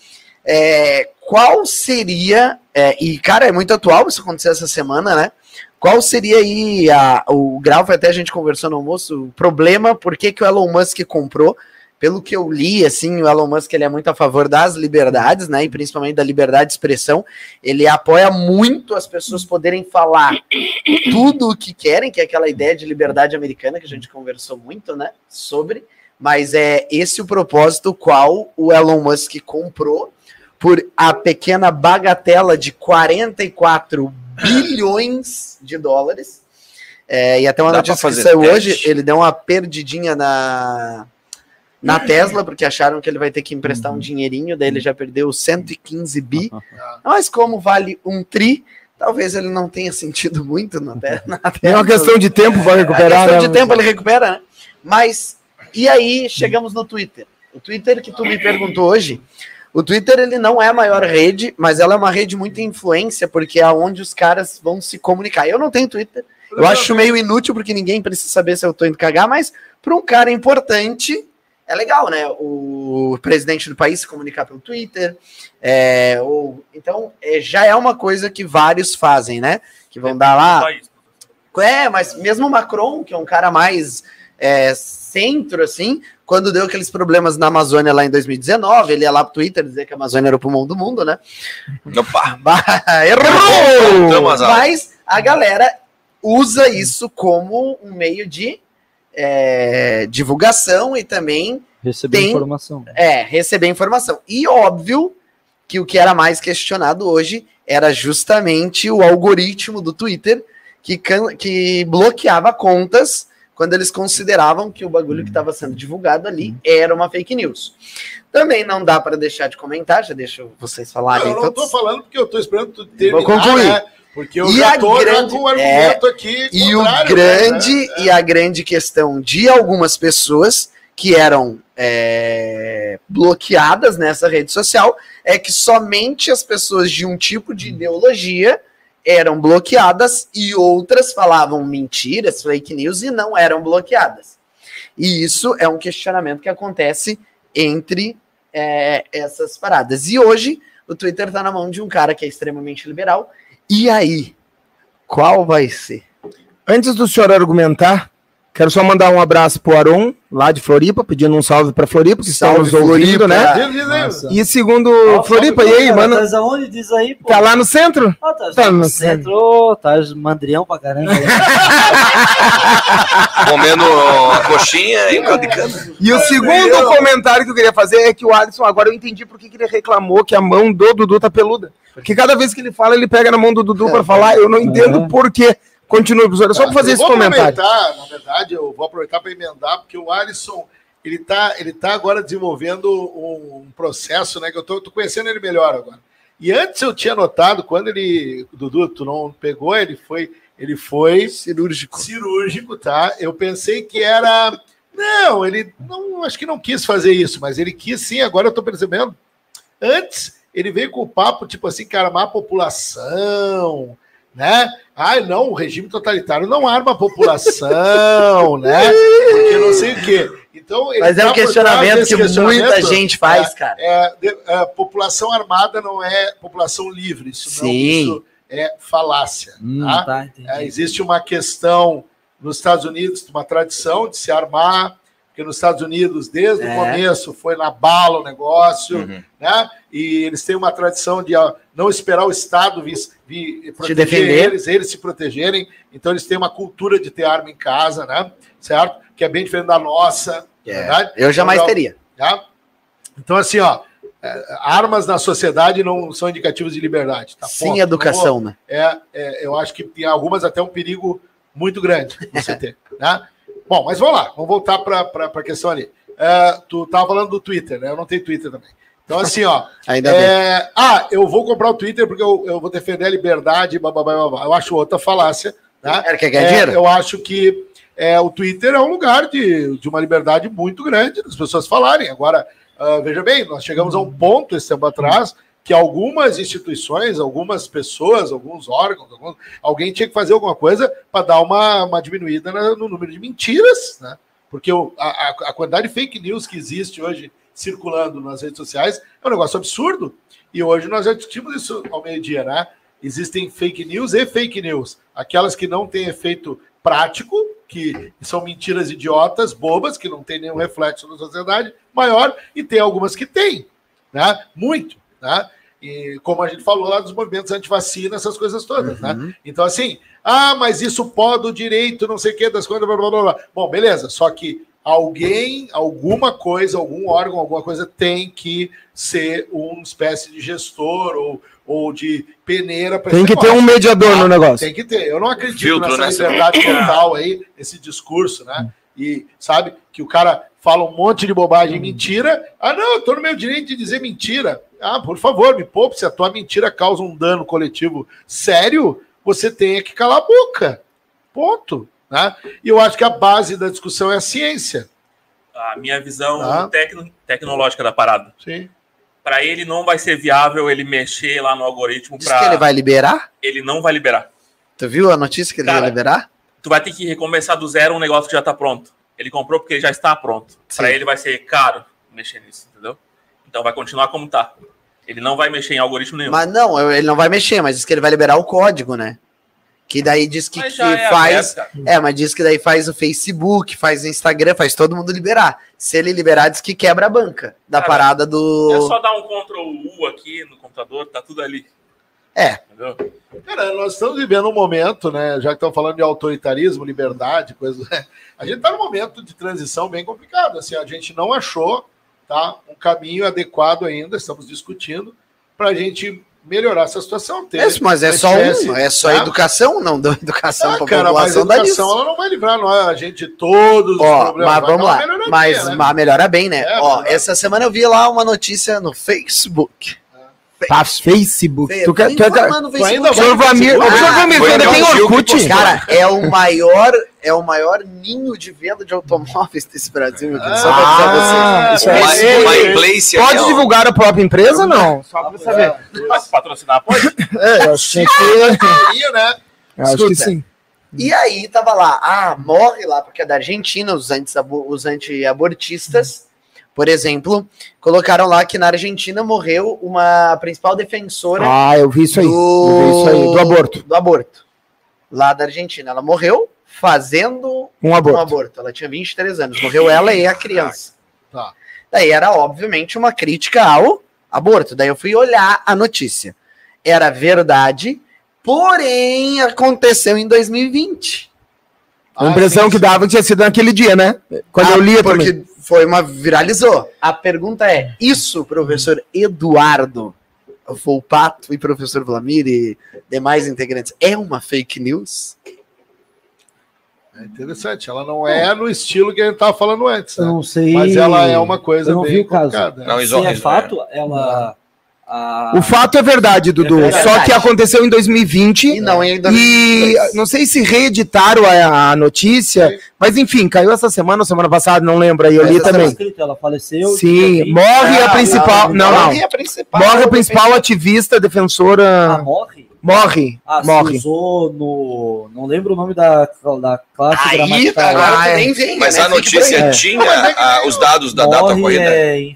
É, qual seria, é, e cara, é muito atual, isso aconteceu essa semana, né? Qual seria aí a- o grau, até a gente conversou no almoço, o problema, por que, que o Elon Musk comprou? Pelo que eu li, assim, o Elon Musk ele é muito a favor das liberdades, né? E principalmente da liberdade de expressão. Ele apoia muito as pessoas poderem falar tudo o que querem, que é aquela ideia de liberdade americana que a gente conversou muito, né? Sobre. Mas é esse o propósito qual o Elon Musk comprou por a pequena bagatela de 44 bilhões de dólares. É, e até uma Dá notícia que saiu teste? hoje, ele deu uma perdidinha na, na Tesla, porque acharam que ele vai ter que emprestar um dinheirinho, daí ele já perdeu 115 bi. Mas como vale um tri, talvez ele não tenha sentido muito na, te na Tesla. É uma questão de tempo para É recuperar, questão né? de tempo ele recupera, né? Mas, e aí chegamos no Twitter. O Twitter que tu me perguntou hoje, o Twitter ele não é a maior rede, mas ela é uma rede muito influência, porque é onde os caras vão se comunicar. Eu não tenho Twitter, eu acho meio inútil, porque ninguém precisa saber se eu tô indo cagar, mas para um cara importante, é legal, né? O presidente do país se comunicar pelo Twitter. é, ou, então, é, já é uma coisa que vários fazem, né? Que vão dar lá. É, mas mesmo o Macron, que é um cara mais é, centro, assim, quando deu aqueles problemas na Amazônia lá em 2019, ele ia lá pro Twitter dizer que a Amazônia era o pulmão do mundo, né? Opa! Errou! Mas a galera usa isso como um meio de é, divulgação e também Receber Tem- informação. é, receber informação. E óbvio que o que era mais questionado hoje era justamente o algoritmo do Twitter que, que bloqueava contas quando eles consideravam que o bagulho que estava sendo divulgado ali era uma fake news. Também não dá para deixar de comentar, já deixo vocês falarem. eu não todos. falando porque eu tô esperando tu terminar, Vou concluir. né? Porque eu E já tô já grande- com o argumento aqui E o contrário, grande né? e a grande questão de algumas pessoas que eram é, bloqueadas nessa rede social é que somente as pessoas de um tipo de ideologia eram bloqueadas e outras falavam mentiras, fake news e não eram bloqueadas. E isso é um questionamento que acontece entre é, essas paradas. E hoje o Twitter está na mão de um cara que é extremamente liberal. E aí? Qual vai ser? Antes do senhor argumentar, Quero só mandar um abraço pro Aron, lá de Floripa, pedindo um salve pra Floripa, que Salve, nos ouvindo, Floripa. né? Nossa. E segundo Floripa, e aí, cara, mano? Tá aonde? Diz aí, pô. Tá lá no centro? Ah, tá, Tá no no centro, tá mandrião pra caramba. Comendo a coxinha e um caldo de cana. E o segundo comentário que eu queria fazer é que o Alisson, agora eu entendi por que ele reclamou que a mão do Dudu tá peluda. Porque cada vez que ele fala, ele pega na mão do Dudu pra falar. Eu não entendo Uhum. por quê. Continue, professor. É só pra fazer eu esse vou comentário. aproveitar, na verdade, eu vou aproveitar para emendar, porque o Alisson, ele tá, ele tá agora desenvolvendo um, um processo, né, que eu tô conhecendo ele melhor agora. E antes eu tinha notado, quando ele, Dudu, tu não pegou, ele foi, ele foi Cirúrgico. cirúrgico, tá? Eu pensei que era. Não, ele não, acho que não quis fazer isso, mas ele quis sim, agora eu tô percebendo. Antes, ele veio com o papo, tipo assim, que armar a população, né? Ai, não, o regime totalitário não arma a população, né? Porque não sei o quê. Então, Mas é tá um questionamento que muita questionamento. gente faz, cara. É, é, população armada não é população livre, isso não, Sim. isso é falácia. Hum, tá? tá. É, existe uma questão nos Estados Unidos, uma tradição de se armar, porque nos Estados Unidos, desde É. o começo, foi na bala o negócio, Uhum. né? E eles têm uma tradição de não esperar o Estado vir, vir proteger defender. eles, eles se protegerem. Então, eles têm uma cultura de ter arma em casa, né? Certo? Que é bem diferente da nossa, É, verdade? Eu jamais Então, teria. Tá? Então, assim, ó, é, armas na sociedade não são indicativos de liberdade. Tá? Sem Ponto. educação, né? É, é, eu acho que tem algumas até um perigo muito grande você ter. Né? Bom, mas vamos lá, vamos voltar para a questão ali. É, tu tava falando do Twitter, né? Eu não tenho Twitter também. Então, assim, ó. Ainda bem. é, ah, eu vou comprar o Twitter porque eu, eu vou defender a liberdade, blá, blá. Eu acho outra falácia. Né? Quer ganhar É, dinheiro? eu acho que é, o Twitter é um lugar de, de uma liberdade muito grande das pessoas falarem. Agora, ah, veja bem, nós chegamos a um ponto esse tempo atrás que algumas instituições, algumas pessoas, alguns órgãos, alguém tinha que fazer alguma coisa para dar uma, uma diminuída no número de mentiras, né? Porque a- a quantidade de fake news que existe hoje circulando nas redes sociais é um negócio absurdo. E hoje nós já discutimos isso ao meio-dia, né? Existem fake news e fake news. Aquelas que não têm efeito prático, que são mentiras idiotas, bobas, que não têm nenhum reflexo na sociedade maior, e tem algumas que têm, né? Muito, né? E como a gente falou lá dos movimentos anti-vacina, essas coisas todas, né? Então, assim, ah, mas isso pode o direito, não sei o que, das coisas, blá, blá, blá, blá. Bom, beleza, só que alguém, alguma coisa, algum órgão, alguma coisa tem que ser uma espécie de gestor ou, ou de peneira para Tem que ter um mediador no negócio. Tem que ter. Eu não acredito Filtro, nessa né? liberdade total aí, esse discurso, né? E sabe que o cara fala um monte de bobagem e mentira. Ah, não, eu tô no meu direito de dizer mentira. Ah, por favor, me poupe. Se a tua mentira causa um dano coletivo sério, você tem que calar a boca. Ponto. Né? E eu acho que a base da discussão é a ciência. A minha visão Tá. tecno- tecnológica da parada. Sim. Para ele não vai ser viável ele mexer lá no algoritmo Diz para que ele vai liberar? ele não vai liberar. Tu viu a notícia que ele Cara, vai liberar? Tu vai ter que recomeçar do zero um negócio que já tá pronto. Ele comprou porque já está pronto. Para ele vai ser caro mexer nisso, entendeu? Então vai continuar como tá. Ele não vai mexer em algoritmo nenhum. Mas não, ele não vai mexer, mas diz que ele vai liberar o código, né? Que daí diz que, que é faz. aberto. É, mas diz que daí faz o Facebook, faz o Instagram, faz todo mundo liberar. Se ele liberar, diz que quebra a banca da Cara, parada É do. só dar um Ctrl U aqui no computador, tá tudo ali. É. Entendeu? Cara, nós estamos vivendo um momento, né? Já que estão falando de autoritarismo, liberdade, coisa. A gente está num momento de transição bem complicado. Assim, a gente não achou tá, um caminho adequado ainda, estamos discutindo, para a gente melhorar essa situação. Ter É, mas é só espécie, um, é só tá? educação, não dá educação Ah, cara, mas a população dá educação nisso. ela não vai livrar a gente de todos os Ó, problemas. mas vamos lá. Mas, né? mas melhora bem, né? É, Ó, melhora. essa semana eu vi lá uma notícia no Facebook. Tá, Facebook. Tu quer, Tô tu no tu ainda vai- Senhor Vamir, Ah, Vamir, tu ainda tem que Orkut? Cara, é o maior, é o maior ninho de venda de automóveis desse Brasil, meu querido. Só pra avisar Ah, você. isso é- ei, place Pode aqui, ó. divulgar a própria empresa ou não? Só pra saber. Patrocinar, pode? É, eu achei que, né? eu acho que Escuta. sim. E aí tava lá, ah, morre lá, porque é da Argentina, os anti-abo- os anti-abortistas, por exemplo, colocaram lá que na Argentina morreu uma principal defensora Ah, eu vi isso aí. Eu vi isso aí, do aborto. do aborto. Lá da Argentina. Ela morreu fazendo Um um aborto. aborto. Ela tinha 23 anos, morreu ela e a criança. Tá. Daí era, obviamente, uma crítica ao aborto. Daí eu fui olhar a notícia. Era verdade, porém aconteceu em 2020. A impressão que dava que tinha sido naquele dia, né? Quando eu lia Ah, porque também. Foi uma viralizou. A pergunta é: isso, professor Eduardo Volpato e professor Vlamir e demais integrantes, é uma fake news? É interessante. Ela não é no estilo que a gente estava falando antes, Eu né? não sei. Mas ela é uma coisa Eu não vi bem o caso. né? Não, Se é fato, ela. A- O fato é verdade, Dudu. É verdade. Só que aconteceu em 2020. E não em E 2022. não sei se reeditaram a, a notícia, mas enfim, caiu essa semana ou semana passada, não lembro. Aí eu li Tá também. escrito, ela faleceu. Sim, dia 20. morre a Ah, principal. Não, não. Morre a principal. Morre a principal ativista Ah, defensora. morre? Morre. Ah, se Morre. usou no. Não lembro o nome da, da classe Aí, gramatical. agora Ah, tu é. nem vem. Mas né? a notícia aí. tinha é ah, nem os dados da data Morre corrida? é,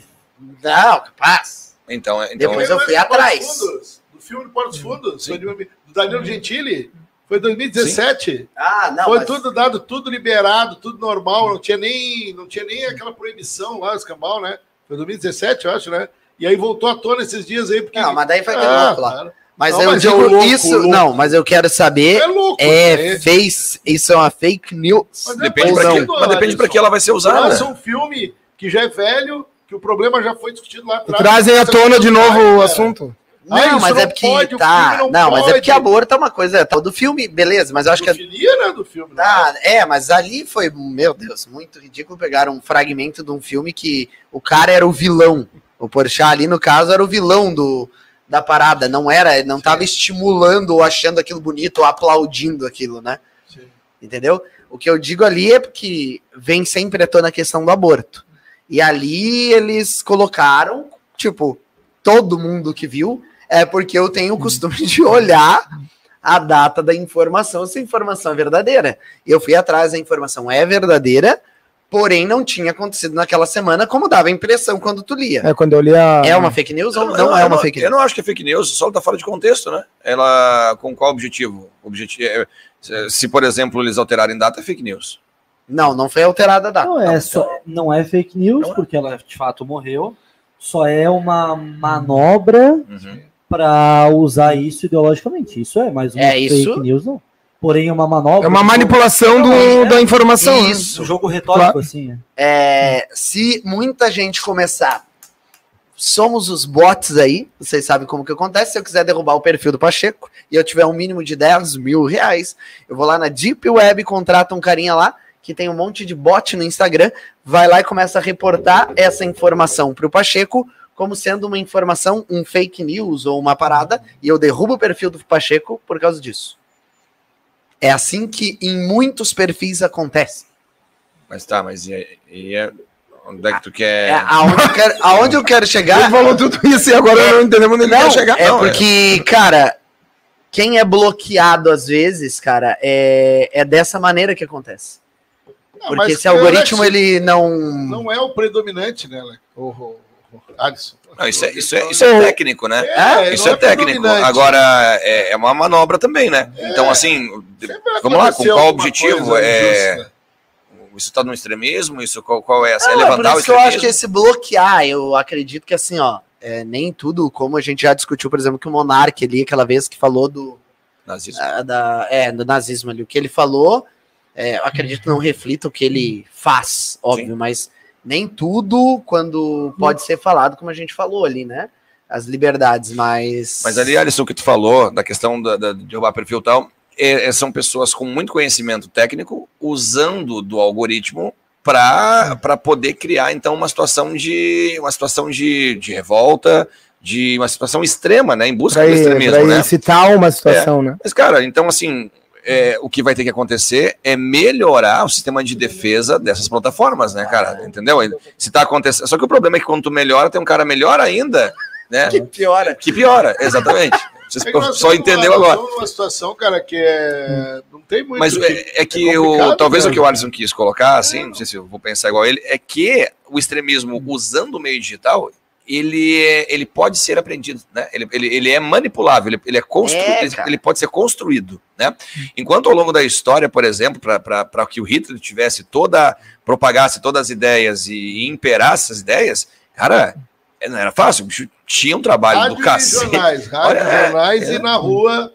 Não, capaz. Então, é- então Depois eu fui atrás. Fundos, Do filme do Portos Fundos, foi de- do Danilo Gentili. Foi 2017. Ah, não. foi mas- tudo dado, tudo liberado, tudo normal. Não tinha nem, não tinha nem aquela proibição lá, escambau, né? Foi 2017, eu acho, né? E aí voltou à tona esses dias aí, porque. Não, mas daí foi aquele Ah, louco lá. cara, Mas Não, eu mas é digo louco, isso. louco. Não, mas eu quero saber. É louco. É, né? fez, isso é uma fake news. Mas é depende para que, mas depende para que ela vai ser usada. Lança um filme que já é velho, que o problema já foi discutido lá atrás. Trazem à tona de novo o Cara, assunto. Ah, Não, mas não é porque pode, o tá. não Não, mas é porque aborto é uma coisa tal do filme, beleza, mas eu acho que Pedofilia, né, do filme. né? Ah, é, mas ali foi, meu Deus, muito ridículo pegar um fragmento de um filme que o cara era o vilão. O Porchat ali, no caso, era o vilão do, da parada. Não era, não tava estimulando ou achando aquilo bonito ou aplaudindo aquilo, né? Sim. Entendeu? O que eu digo ali é porque vem sempre à tona a questão do aborto. E ali eles colocaram, tipo, todo mundo que viu, é porque eu tenho o costume de olhar a data da informação, se a informação é verdadeira. E eu fui atrás, a informação é verdadeira, porém não tinha acontecido naquela semana, como dava a impressão quando tu lia. É quando eu li a. É uma fake news ou não, Eu é eu uma fake Eu news? não acho que é fake news, só tá fora de contexto, né? Ela, com qual objetivo? objetivo se, se, por exemplo, eles alterarem data, é fake news. Não, não foi alterada a data. Não é, só, não é fake news, Não é. porque ela de fato morreu. Só é uma manobra Uhum. para usar isso ideologicamente. Isso é, mas uma É fake isso? news não. Porém, é uma manobra. É uma manipulação do, É. da informação. né? Isso. Um jogo retórico, Claro. assim. É, se muita gente começar, somos os bots aí, vocês sabem como que acontece. Se eu quiser derrubar o perfil do Pacheco e eu tiver um mínimo de 10 mil reais, eu vou lá na Deep Web, contrata um carinha lá que tem um monte de bot no Instagram, vai lá e começa a reportar essa informação para o Pacheco como sendo uma informação, um fake news ou uma parada, e eu derrubo o perfil do Pacheco por causa disso. É assim que em muitos perfis acontece. Mas tá, mas e, e é, onde é que tu quer. É, aonde, eu quero, aonde eu quero chegar. Ele falou tudo isso e agora eu não entendemos onde ele Não, quer chegar. é Não, porque, cara, quem é bloqueado às vezes, cara, é, é dessa maneira que acontece. Ah, Porque esse algoritmo, ele não. Não é o predominante, né, Leco? O, o, o Alisson. Não, isso, é, isso, é, isso é técnico, né? É, Isso não é técnico. Agora, é, é uma manobra também, né? Então, assim, vamos lá, com qual objetivo? É, injusta. isso tá no extremismo? Isso qual, qual é? Essa? É Não, é por levantar o isso que eu acho que esse bloquear, eu acredito que assim, ó, é, nem tudo, como a gente já discutiu, por exemplo, que o Monark ali, aquela vez que falou do, Nazismo. ah, da, é, do nazismo ali, o que ele falou, é, acredito que não reflita o que ele faz, óbvio, mas nem tudo quando pode ser falado, como a gente falou ali, né? As liberdades, mas. Mas ali, Alisson, o que tu falou, da questão da, da, de derrubar perfil e tal, é- é- são pessoas com muito conhecimento técnico usando do algoritmo para poder criar, então, uma situação de uma situação de, de revolta, de uma situação extrema, né? Em busca Pra, do ir- extremismo, pra né? incitar uma situação, né? Mas, cara, então, assim, é, o que vai ter que acontecer é melhorar o sistema de defesa dessas plataformas, né, cara? Entendeu? Se tá acontecendo. Só que o problema é que quando tu melhora, tem um cara melhor ainda, né? que piora. Que piora, exatamente. Você É só entendeu agora. numa situação, cara, que é. Não tem muito. Mas que- é, é que é o, complicado, talvez cara. o que o Alisson quis colocar, assim, não sei se eu vou pensar igual a ele, é que o extremismo usando o meio digital, ele, é, ele pode ser aprendido, né? Ele, ele, ele é manipulável, ele, ele é construído, É, ele, ele pode ser construído, né? Enquanto ao longo da história, por exemplo, para que o Hitler tivesse toda, propagasse todas as ideias e, imperasse as ideias, cara, é, não era fácil, o bicho tinha um trabalho Rádio do e cacete. jornais, rádio, Olha, jornais é. e na rua,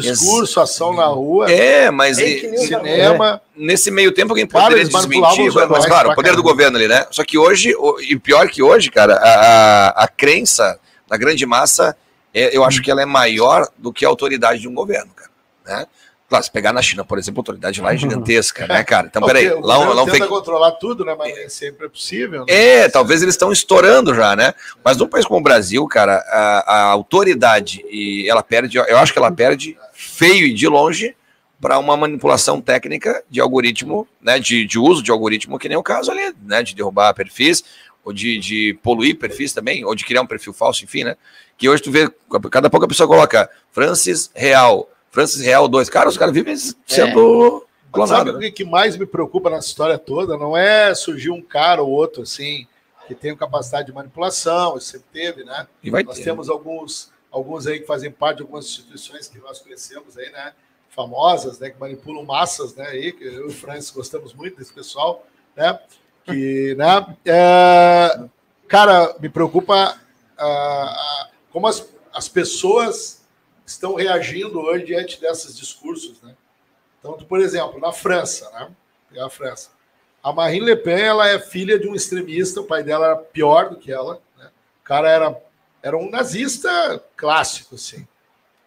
discurso, ação na rua, É, mas e- cinema. nesse meio tempo alguém Claro, poderia manipulavam desmentir, mas claro, o poder do governo ali, né? Só que hoje, e pior que hoje, cara, a, a, a crença da grande massa, é, eu acho que ela é maior do que a autoridade de um governo, cara. Né? Claro, se pegar na China, por exemplo, a autoridade lá é gigantesca, né, cara? Então, peraí, Porque o lá, um- lá tenta controlar tudo, né? Mas nem sempre é possível. né? é, talvez eles estão estourando já, né? Mas num país como o Brasil, cara, a, a autoridade e ela perde, eu acho que ela perde feio e de longe para uma manipulação técnica de algoritmo, né? De, de uso de algoritmo, que nem o caso ali, né? De derrubar perfis, ou de, de poluir perfis também, ou de criar um perfil falso, enfim, né? Que hoje tu vê, cada pouco a pessoa coloca Francis Real, Francis Real 2. Cara, os caras vivem sendo Mas sabe clonados. o que que mais me preocupa nessa história toda? Não é surgir um cara ou outro assim que tem capacidade de manipulação, isso sempre teve, né? E vai Nós ter. temos alguns, alguns aí que fazem parte de algumas instituições que nós conhecemos aí, né? Famosas, né? Que manipulam massas, né? Aí, que eu e o Francis gostamos muito desse pessoal, né? Que, né? é, cara, me preocupa ah, ah, como as, as pessoas estão reagindo hoje diante desses discursos, né? Então, por exemplo, na França, né? Pegar a França. A Marine Le Pen, ela é filha de um extremista, o pai dela era pior do que ela, né? O cara era, era um nazista clássico, assim.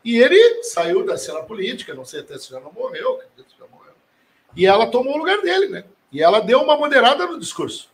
E ele saiu da cena política, não sei até se já não morreu, acredito que já morreu. E ela tomou o lugar dele, né? E ela deu uma moderada no discurso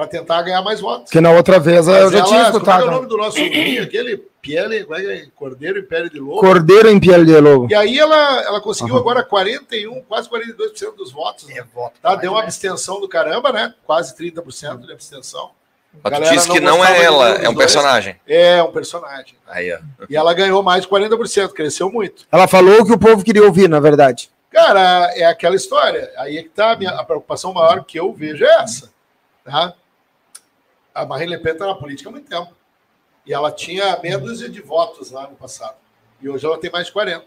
para tentar ganhar mais votos. Que na outra vez eu Mas já tinha ela- Como é, é o escutado. nome do nosso vinho, aquele Piele, como é que é? Cordeiro e Pele de Lobo? Cordeiro em pele de lobo. E aí ela, ela conseguiu agora 41, quase 42% dos votos. né? É voto. Tá, deu uma abstenção do caramba, né? Quase 30% de abstenção. Mas tu Galera disse que não é ela, é um dois. personagem. É um personagem. Aí, ó. E ela ganhou mais de 40%, cresceu muito. Ela falou o que o povo queria ouvir, na verdade. Cara, é aquela história. Aí é que tá a, minha, a preocupação maior que eu vejo é essa. Tá? A Marine Le Pen está na política há muito tempo. E ela tinha meia dúzia de votos lá no passado. E hoje ela tem mais de 40.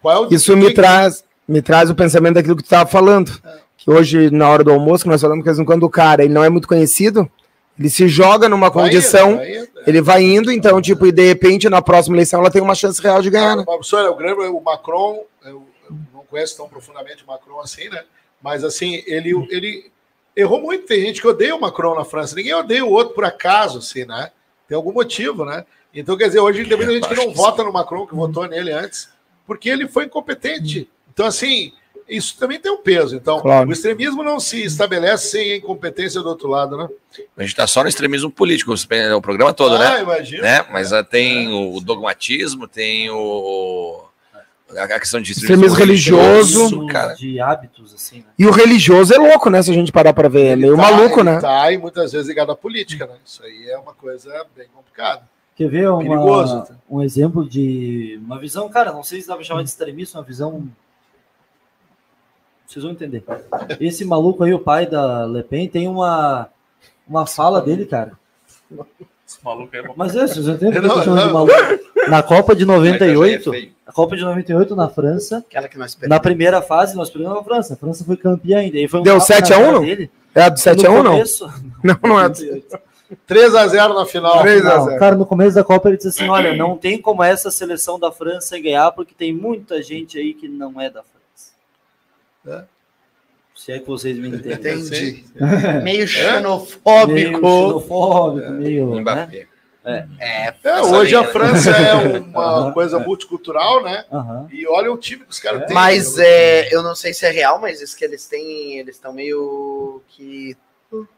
Qual é o Isso me traz, me traz o pensamento daquilo que tu estava falando. Que hoje, na hora do almoço, que nós falamos que de vez em quando o cara ele não é muito conhecido, ele se joga numa Vai condição, indo, vai indo, é. ele vai indo, então, tipo, e de repente, na próxima eleição, ela tem uma chance real de ganhar, né? Ah, professor, o grande, o Macron, eu, eu não conheço tão profundamente o Macron assim, né? Mas assim, ele, ele errou muito. Tem gente que odeia o Macron na França. Ninguém odeia o outro por acaso, assim, né? Tem algum motivo, né? Então, quer dizer, hoje tem muita gente que não vota no Macron, que votou nele antes, porque ele foi incompetente. Então, assim, isso também tem um peso. Então, Claro. o extremismo não se estabelece sem a incompetência do outro lado, né? A gente tá só no extremismo político, o programa todo, né? Ah, imagina. né? Mas ah, tem o dogmatismo, tem o. A questão de Extremismo religioso. Isso cara. de hábitos, assim, né? E o religioso é louco, né? Se a gente parar pra ver. É Ele meio tá- maluco, ele né? Tá, e muitas vezes ligado à política, né? Isso aí é uma coisa bem complicada. Quer ver uma- Perigoso. um exemplo de uma visão, cara, não sei se dá pra chamar de extremista, uma visão. Vocês vão entender. Esse maluco aí, o pai da Le Pen, tem uma, uma fala dele, cara. Esse maluco aí é bom. Mas é, vocês porque eu Não, de maluco. Na Copa de 98, feio. a Copa de 98 na França, Aquela que nós na primeira fase, nós perdemos a França. A França foi campeã ainda. E foi um Deu tapa na 7 a 1 cara não? dele. É a do 7 a 1 No não? começo- Não, não é. 3x0 na final. 3 a Não, 0. cara, no começo da Copa ele disse assim: olha, não tem como essa seleção da França ganhar, porque tem muita gente aí que não é da França. É. Se é que vocês me entendem. Entendi. É? Meio Meio xenofóbico. xenofóbico, meio. Né? É, É, Essa hoje a né? França é uma coisa multicultural, né? Aham. E olha o time que os caras têm. Mas é, eu não sei se é real, mas isso que eles têm, eles estão meio que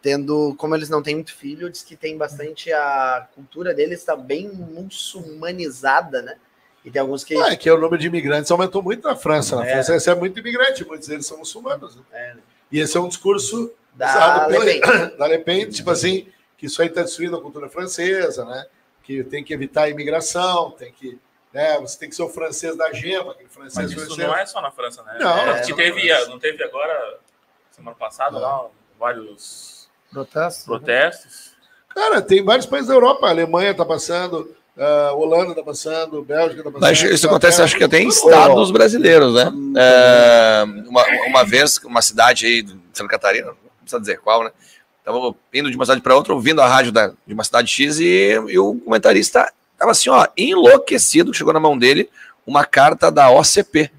tendo, como eles não têm muito filho, diz que tem bastante a cultura deles está bem muçulmanizada, né? E tem alguns que Ah, É que o número de imigrantes aumentou muito na França. Na É. França recebe muito imigrante, muitos deles são muçulmanos. né? É. E esse é um discurso da usado pela- Le Pen. da Le Pen, tipo assim, que isso aí está destruindo a cultura francesa, né? Que tem que evitar a imigração, tem que. Né, você tem que ser o francês da gema, aquele francês Mas isso francês. não é só na França, né? Não, é, é na teve, não teve agora, semana passada, Não. lá, vários Protesto. protestos. Cara, tem vários países da Europa. A Alemanha está passando, a Holanda está passando, Bélgica está passando. Isso acontece, acho que até em estados brasileiros, né? É, uma, uma vez, uma cidade aí de Santa Catarina, não precisa dizer qual, né? Estava indo de uma cidade para outra, ouvindo a rádio da, de uma cidade X e, e o comentarista estava assim, ó, enlouquecido, chegou na mão dele uma carta da OCP.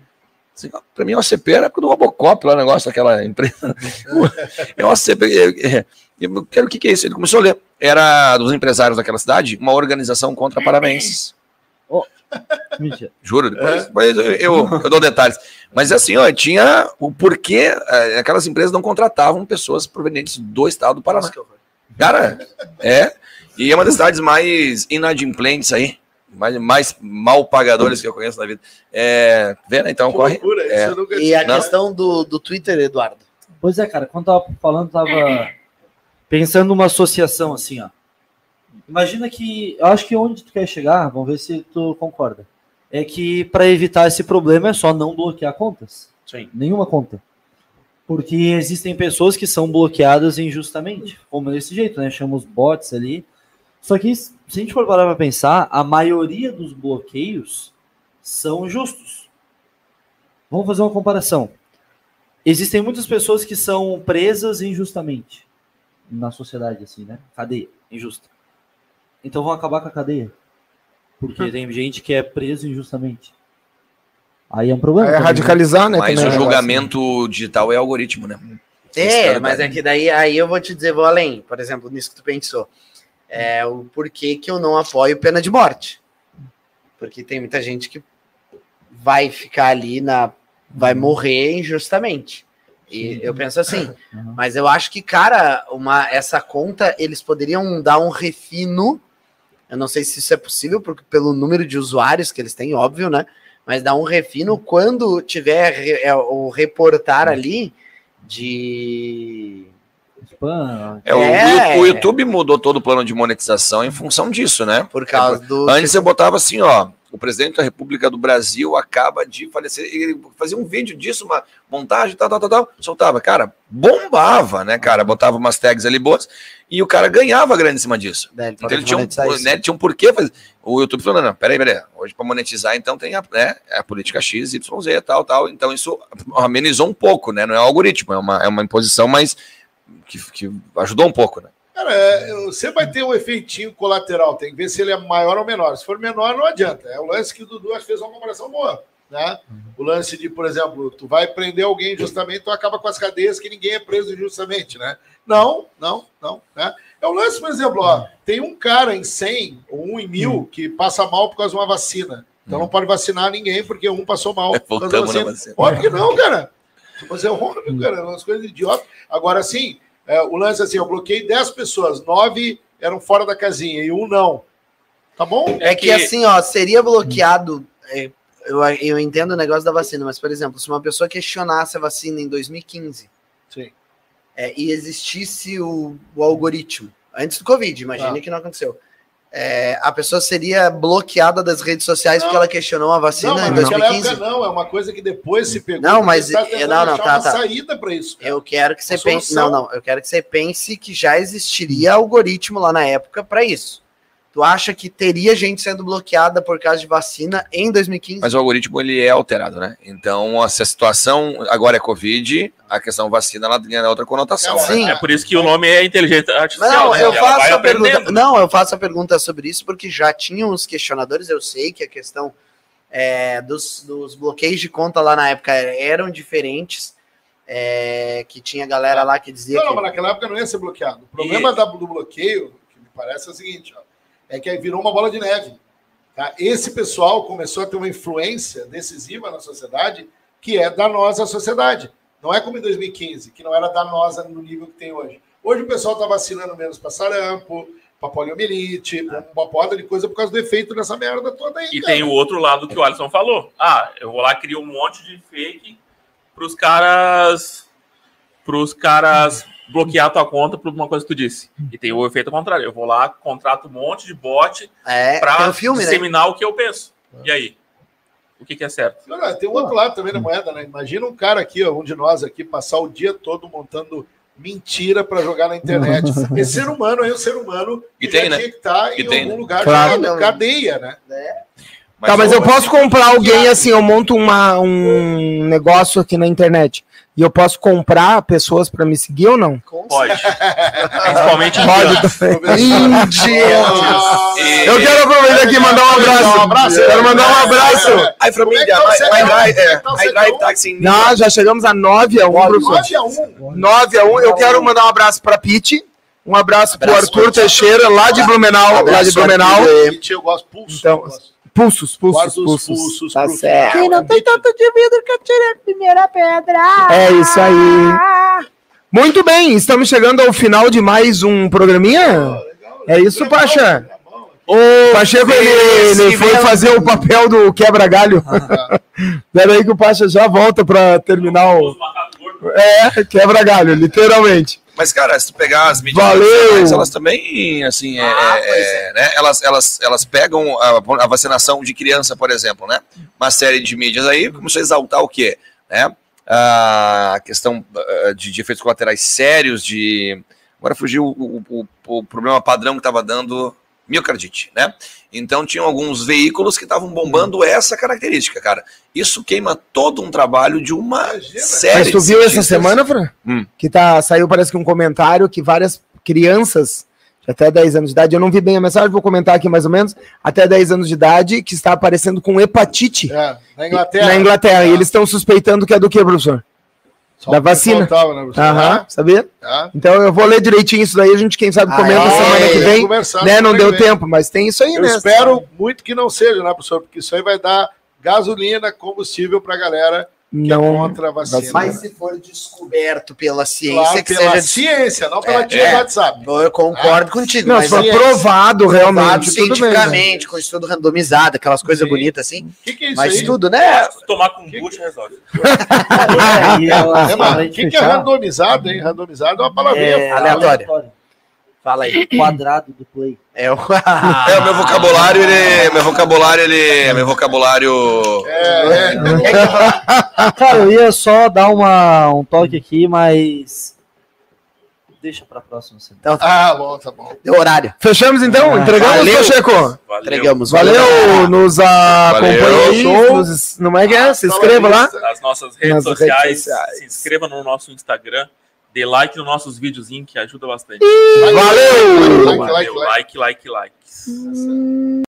Assim, para mim, a OCP era a época do Robocop, lá o negócio daquela empresa. é OCP. é, é, eu quero o que, que é isso? Ele começou a ler. Era dos empresários daquela cidade, uma organização contra parabenses. Mentira. Juro, depois, depois eu, eu, eu dou detalhes. Mas assim, ó, tinha o porquê eh, aquelas empresas não contratavam pessoas provenientes do estado do Paraná. Cara, é. E é uma das cidades mais inadimplentes aí, mais, mais mal pagadores que eu conheço na vida. É, vendo? Então, Que corre. loucura, isso É. eu nunca E a Não. questão do, do Twitter, Eduardo. Pois é, cara, quando tava falando, tava pensando numa associação assim, ó. Imagina que, eu acho que onde tu quer chegar, vamos ver se tu concorda, é que para evitar esse problema é só não bloquear contas. Sim. Nenhuma conta. Porque existem pessoas que são bloqueadas injustamente, como desse jeito, né? Chama os bots ali. Só que, se a gente for parar para pensar, a maioria dos bloqueios são justos. Vamos fazer uma comparação. Existem muitas pessoas que são presas injustamente na sociedade, assim, né? Cadeia, injusta. Então vão acabar com a cadeia. Porque tem gente que é preso injustamente. Aí é um problema. É também, né? radicalizar, né? Mas o julgamento digital é algoritmo, né? É, mas tá- é que daí aí eu vou te dizer, vou além. Por exemplo, nisso que tu pensou. É o porquê que eu não apoio pena de morte. Porque tem muita gente que vai ficar ali na. vai morrer injustamente. E eu penso assim, Uhum. mas eu acho que, cara, uma, essa conta eles poderiam dar um refino. Eu não sei se isso é possível, porque pelo número de usuários que eles têm, óbvio, né? Mas dar um refino quando tiver re- é, o reportar ali de. É, o, É. o YouTube mudou todo o plano de monetização em função disso, né? Por causa do. Antes eu botava assim, ó, o presidente da República do Brasil acaba de falecer, ele fazia um vídeo disso, uma montagem, tal, tal, tal, tal, soltava, cara, bombava, né, cara, botava umas tags ali boas, e o cara ganhava grana em cima disso. Né, ele Então ele tinha um, né, tinha um porquê fazer. O YouTube falou, não, não, peraí, peraí, hoje para monetizar, então tem a, né, a política X, Y, Z, tal, tal, então isso amenizou um pouco, né, não é um algoritmo, é uma, é uma imposição, mas que, que ajudou um pouco, né. Cara, é, você vai ter um efeitinho colateral, tem que ver se ele é maior ou menor. Se for menor, não adianta. É o lance que o Dudu fez uma comparação boa. Né? O lance de, por exemplo, tu vai prender alguém injustamente, tu acaba com as cadeias que ninguém é preso injustamente, né? Não, não, não. Né? É o lance, por exemplo, ó, tem um cara em 100 ou um em mil que passa mal por causa de uma vacina. Então não pode vacinar ninguém porque um passou mal. por causa da vacina. vacina. Óbvio que não, cara. Mas é óbvio, cara. É umas coisas idiotas. Agora, sim, é, o lance é assim, eu bloqueei 10 pessoas, 9 eram fora da casinha e um não. Tá bom? É que assim, ó, seria bloqueado. é, eu, eu entendo o negócio da vacina, mas, por exemplo, se uma pessoa questionasse a vacina em 2015 Sim. é, e existisse o, o algoritmo, antes do Covid, imagine Ah. que não aconteceu. É, a pessoa seria bloqueada das redes sociais Não. porque ela questionou a vacina Não, em mas naquela 2015. época não, é uma coisa que depois se pegou. Não, mas- tá não, não, tá, tá. saída para isso. cara. Eu quero que você pense. Não, não. Eu quero que você pense que já existiria algoritmo lá na época para isso. Tu acha que teria gente sendo bloqueada por causa de vacina em 2015? Mas o algoritmo ele é alterado, né? Então, se a situação agora é Covid, a questão vacina ela tem outra conotação. Né? Sim. É por isso que o nome é inteligência artificial. Não, né? eu Ela faço a pergunta. aprendendo. Não, eu faço a pergunta sobre isso porque já tinham os questionadores. Eu sei que a questão é, dos, dos bloqueios de conta lá na época eram diferentes. é, que tinha galera lá que dizia Não, que. mas naquela época não ia ser bloqueado. O problema da- do bloqueio, que me parece, é o seguinte: ó, é que aí virou uma bola de neve. tá? Esse pessoal começou a ter uma influência decisiva na sociedade que é danosa à sociedade. Não é como em 2015, que não era danosa no nível que tem hoje. Hoje o pessoal está vacinando menos para sarampo, para poliomielite, pra uma porrada de coisa por causa do efeito dessa merda toda aí. E cara. tem o outro lado que o Alisson falou. Ah, eu vou lá criar um monte de fake pros caras. Pros caras bloquear tua conta por uma coisa que tu disse. E tem o efeito contrário. Eu vou lá, contrato um monte de bot É, um filme, né? disseminar o que eu penso. E aí? O que, que é certo? Tem um outro lado também da moeda, né? Imagina um cara aqui, ó, um de nós aqui, passar o dia todo montando mentira para jogar na internet. Esse ser humano aí, o ser humano E que tem, já né? tinha que estar E em tem, algum né? lugar Claro. de cadeia, né? Tá, mas eu o- posso comprar alguém assim, eu monto uma, um negócio aqui na internet. E eu posso comprar pessoas pra me seguir ou não? Pode. Principalmente Pode indianos. Eu quero aproveitar aqui e mandar um abraço. Um abraço. Quero mandar um abraço. Aí, é família, tá o my, Zé my drive, taxi in Não, já chegamos a 9 a 1, professor. 9 a 1. 9 a 1. Eu quero mandar um abraço pra Pete. Um abraço pro Abraço, Arthur Teixeira, lá de Blumenau. Lá de Blumenau. Gente, eu gosto pulso. Então, eu gosto. Pulsos, pulsos, Guarda os pulsos. pulsos Tá certo. Quem não tem tanto de vidro que atire a primeira pedra. É isso aí. Muito bem, estamos chegando ao final de mais um programinha. É isso, Pacha. O Pacheco, ele, ele foi fazer o papel do quebra-galho. Espera aí que o Pacha já volta para terminar o... É, quebra-galho, literalmente. Mas, cara, se tu pegar as mídias nacionais, elas também, assim, é, é, né, elas, elas, elas pegam a, a vacinação de criança, por exemplo, né? Uma série de mídias aí começou a exaltar o quê? Né? A questão ah, de, de efeitos colaterais sérios, de... Agora fugiu o, o- o problema padrão que estava dando miocardite, né? Então tinham alguns veículos que estavam bombando essa característica, cara. Isso queima todo um trabalho de uma Imagina. série Mas tu viu essa semana, Fran? Hum. Que tá, saiu, parece que um comentário que várias crianças de até 10 anos de idade, eu não vi bem a mensagem, vou comentar aqui mais ou menos, até 10 anos de idade, que está aparecendo com hepatite É, na Inglaterra. na Inglaterra. E Ah. eles estão suspeitando que é do que, professor? Só da que vacina. faltava, né? Aham, sabia? Ah, Então eu vou ler direitinho isso daí, a gente, quem sabe, comenta Ah, é, semana que é, vem. conversar Né, não deu que vem. tempo, mas tem isso aí, Eu né? espero muito que não seja, né, professor? Porque isso aí vai dar gasolina, combustível pra galera que é Não. contra a vacina. Mas se for descoberto pela ciência, Claro, que pela seja. ciência, não pela É, tia é. do WhatsApp. Eu concordo contigo. Não, mas se for é- provado provado realmente, bem. né? cientificamente, com estudo randomizado, aquelas coisas Sim. bonitas assim. O que, que é isso Mas aí? tudo, né? Tomar resolve. É, e ela- É, pra mano, o que, que é randomizado, hein? Randomizado é uma palavrinha. é aleatório. Fala aí. Quadrado do play. É o. É, o meu vocabulário, ele. Meu vocabulário, ele. Meu vocabulário. É, é. Cara, eu ia só dar uma, um toque aqui, mas. Deixa pra próxima semana. Ah, bom, tá bom. Deu horário. Fechamos então? Ah, Entregamos, valeu. Pacheco? Valeu. Entregamos. Valeu, nos Valeu. aí, Show. nos, não é que é? Se inscreva lá. Nas nossas redes, Nas sociais, redes sociais. se inscreva no nosso Instagram, dê like nos nossos videozinhos que ajuda bastante. Valeu! Like, like, Valeu, like. like, like, like.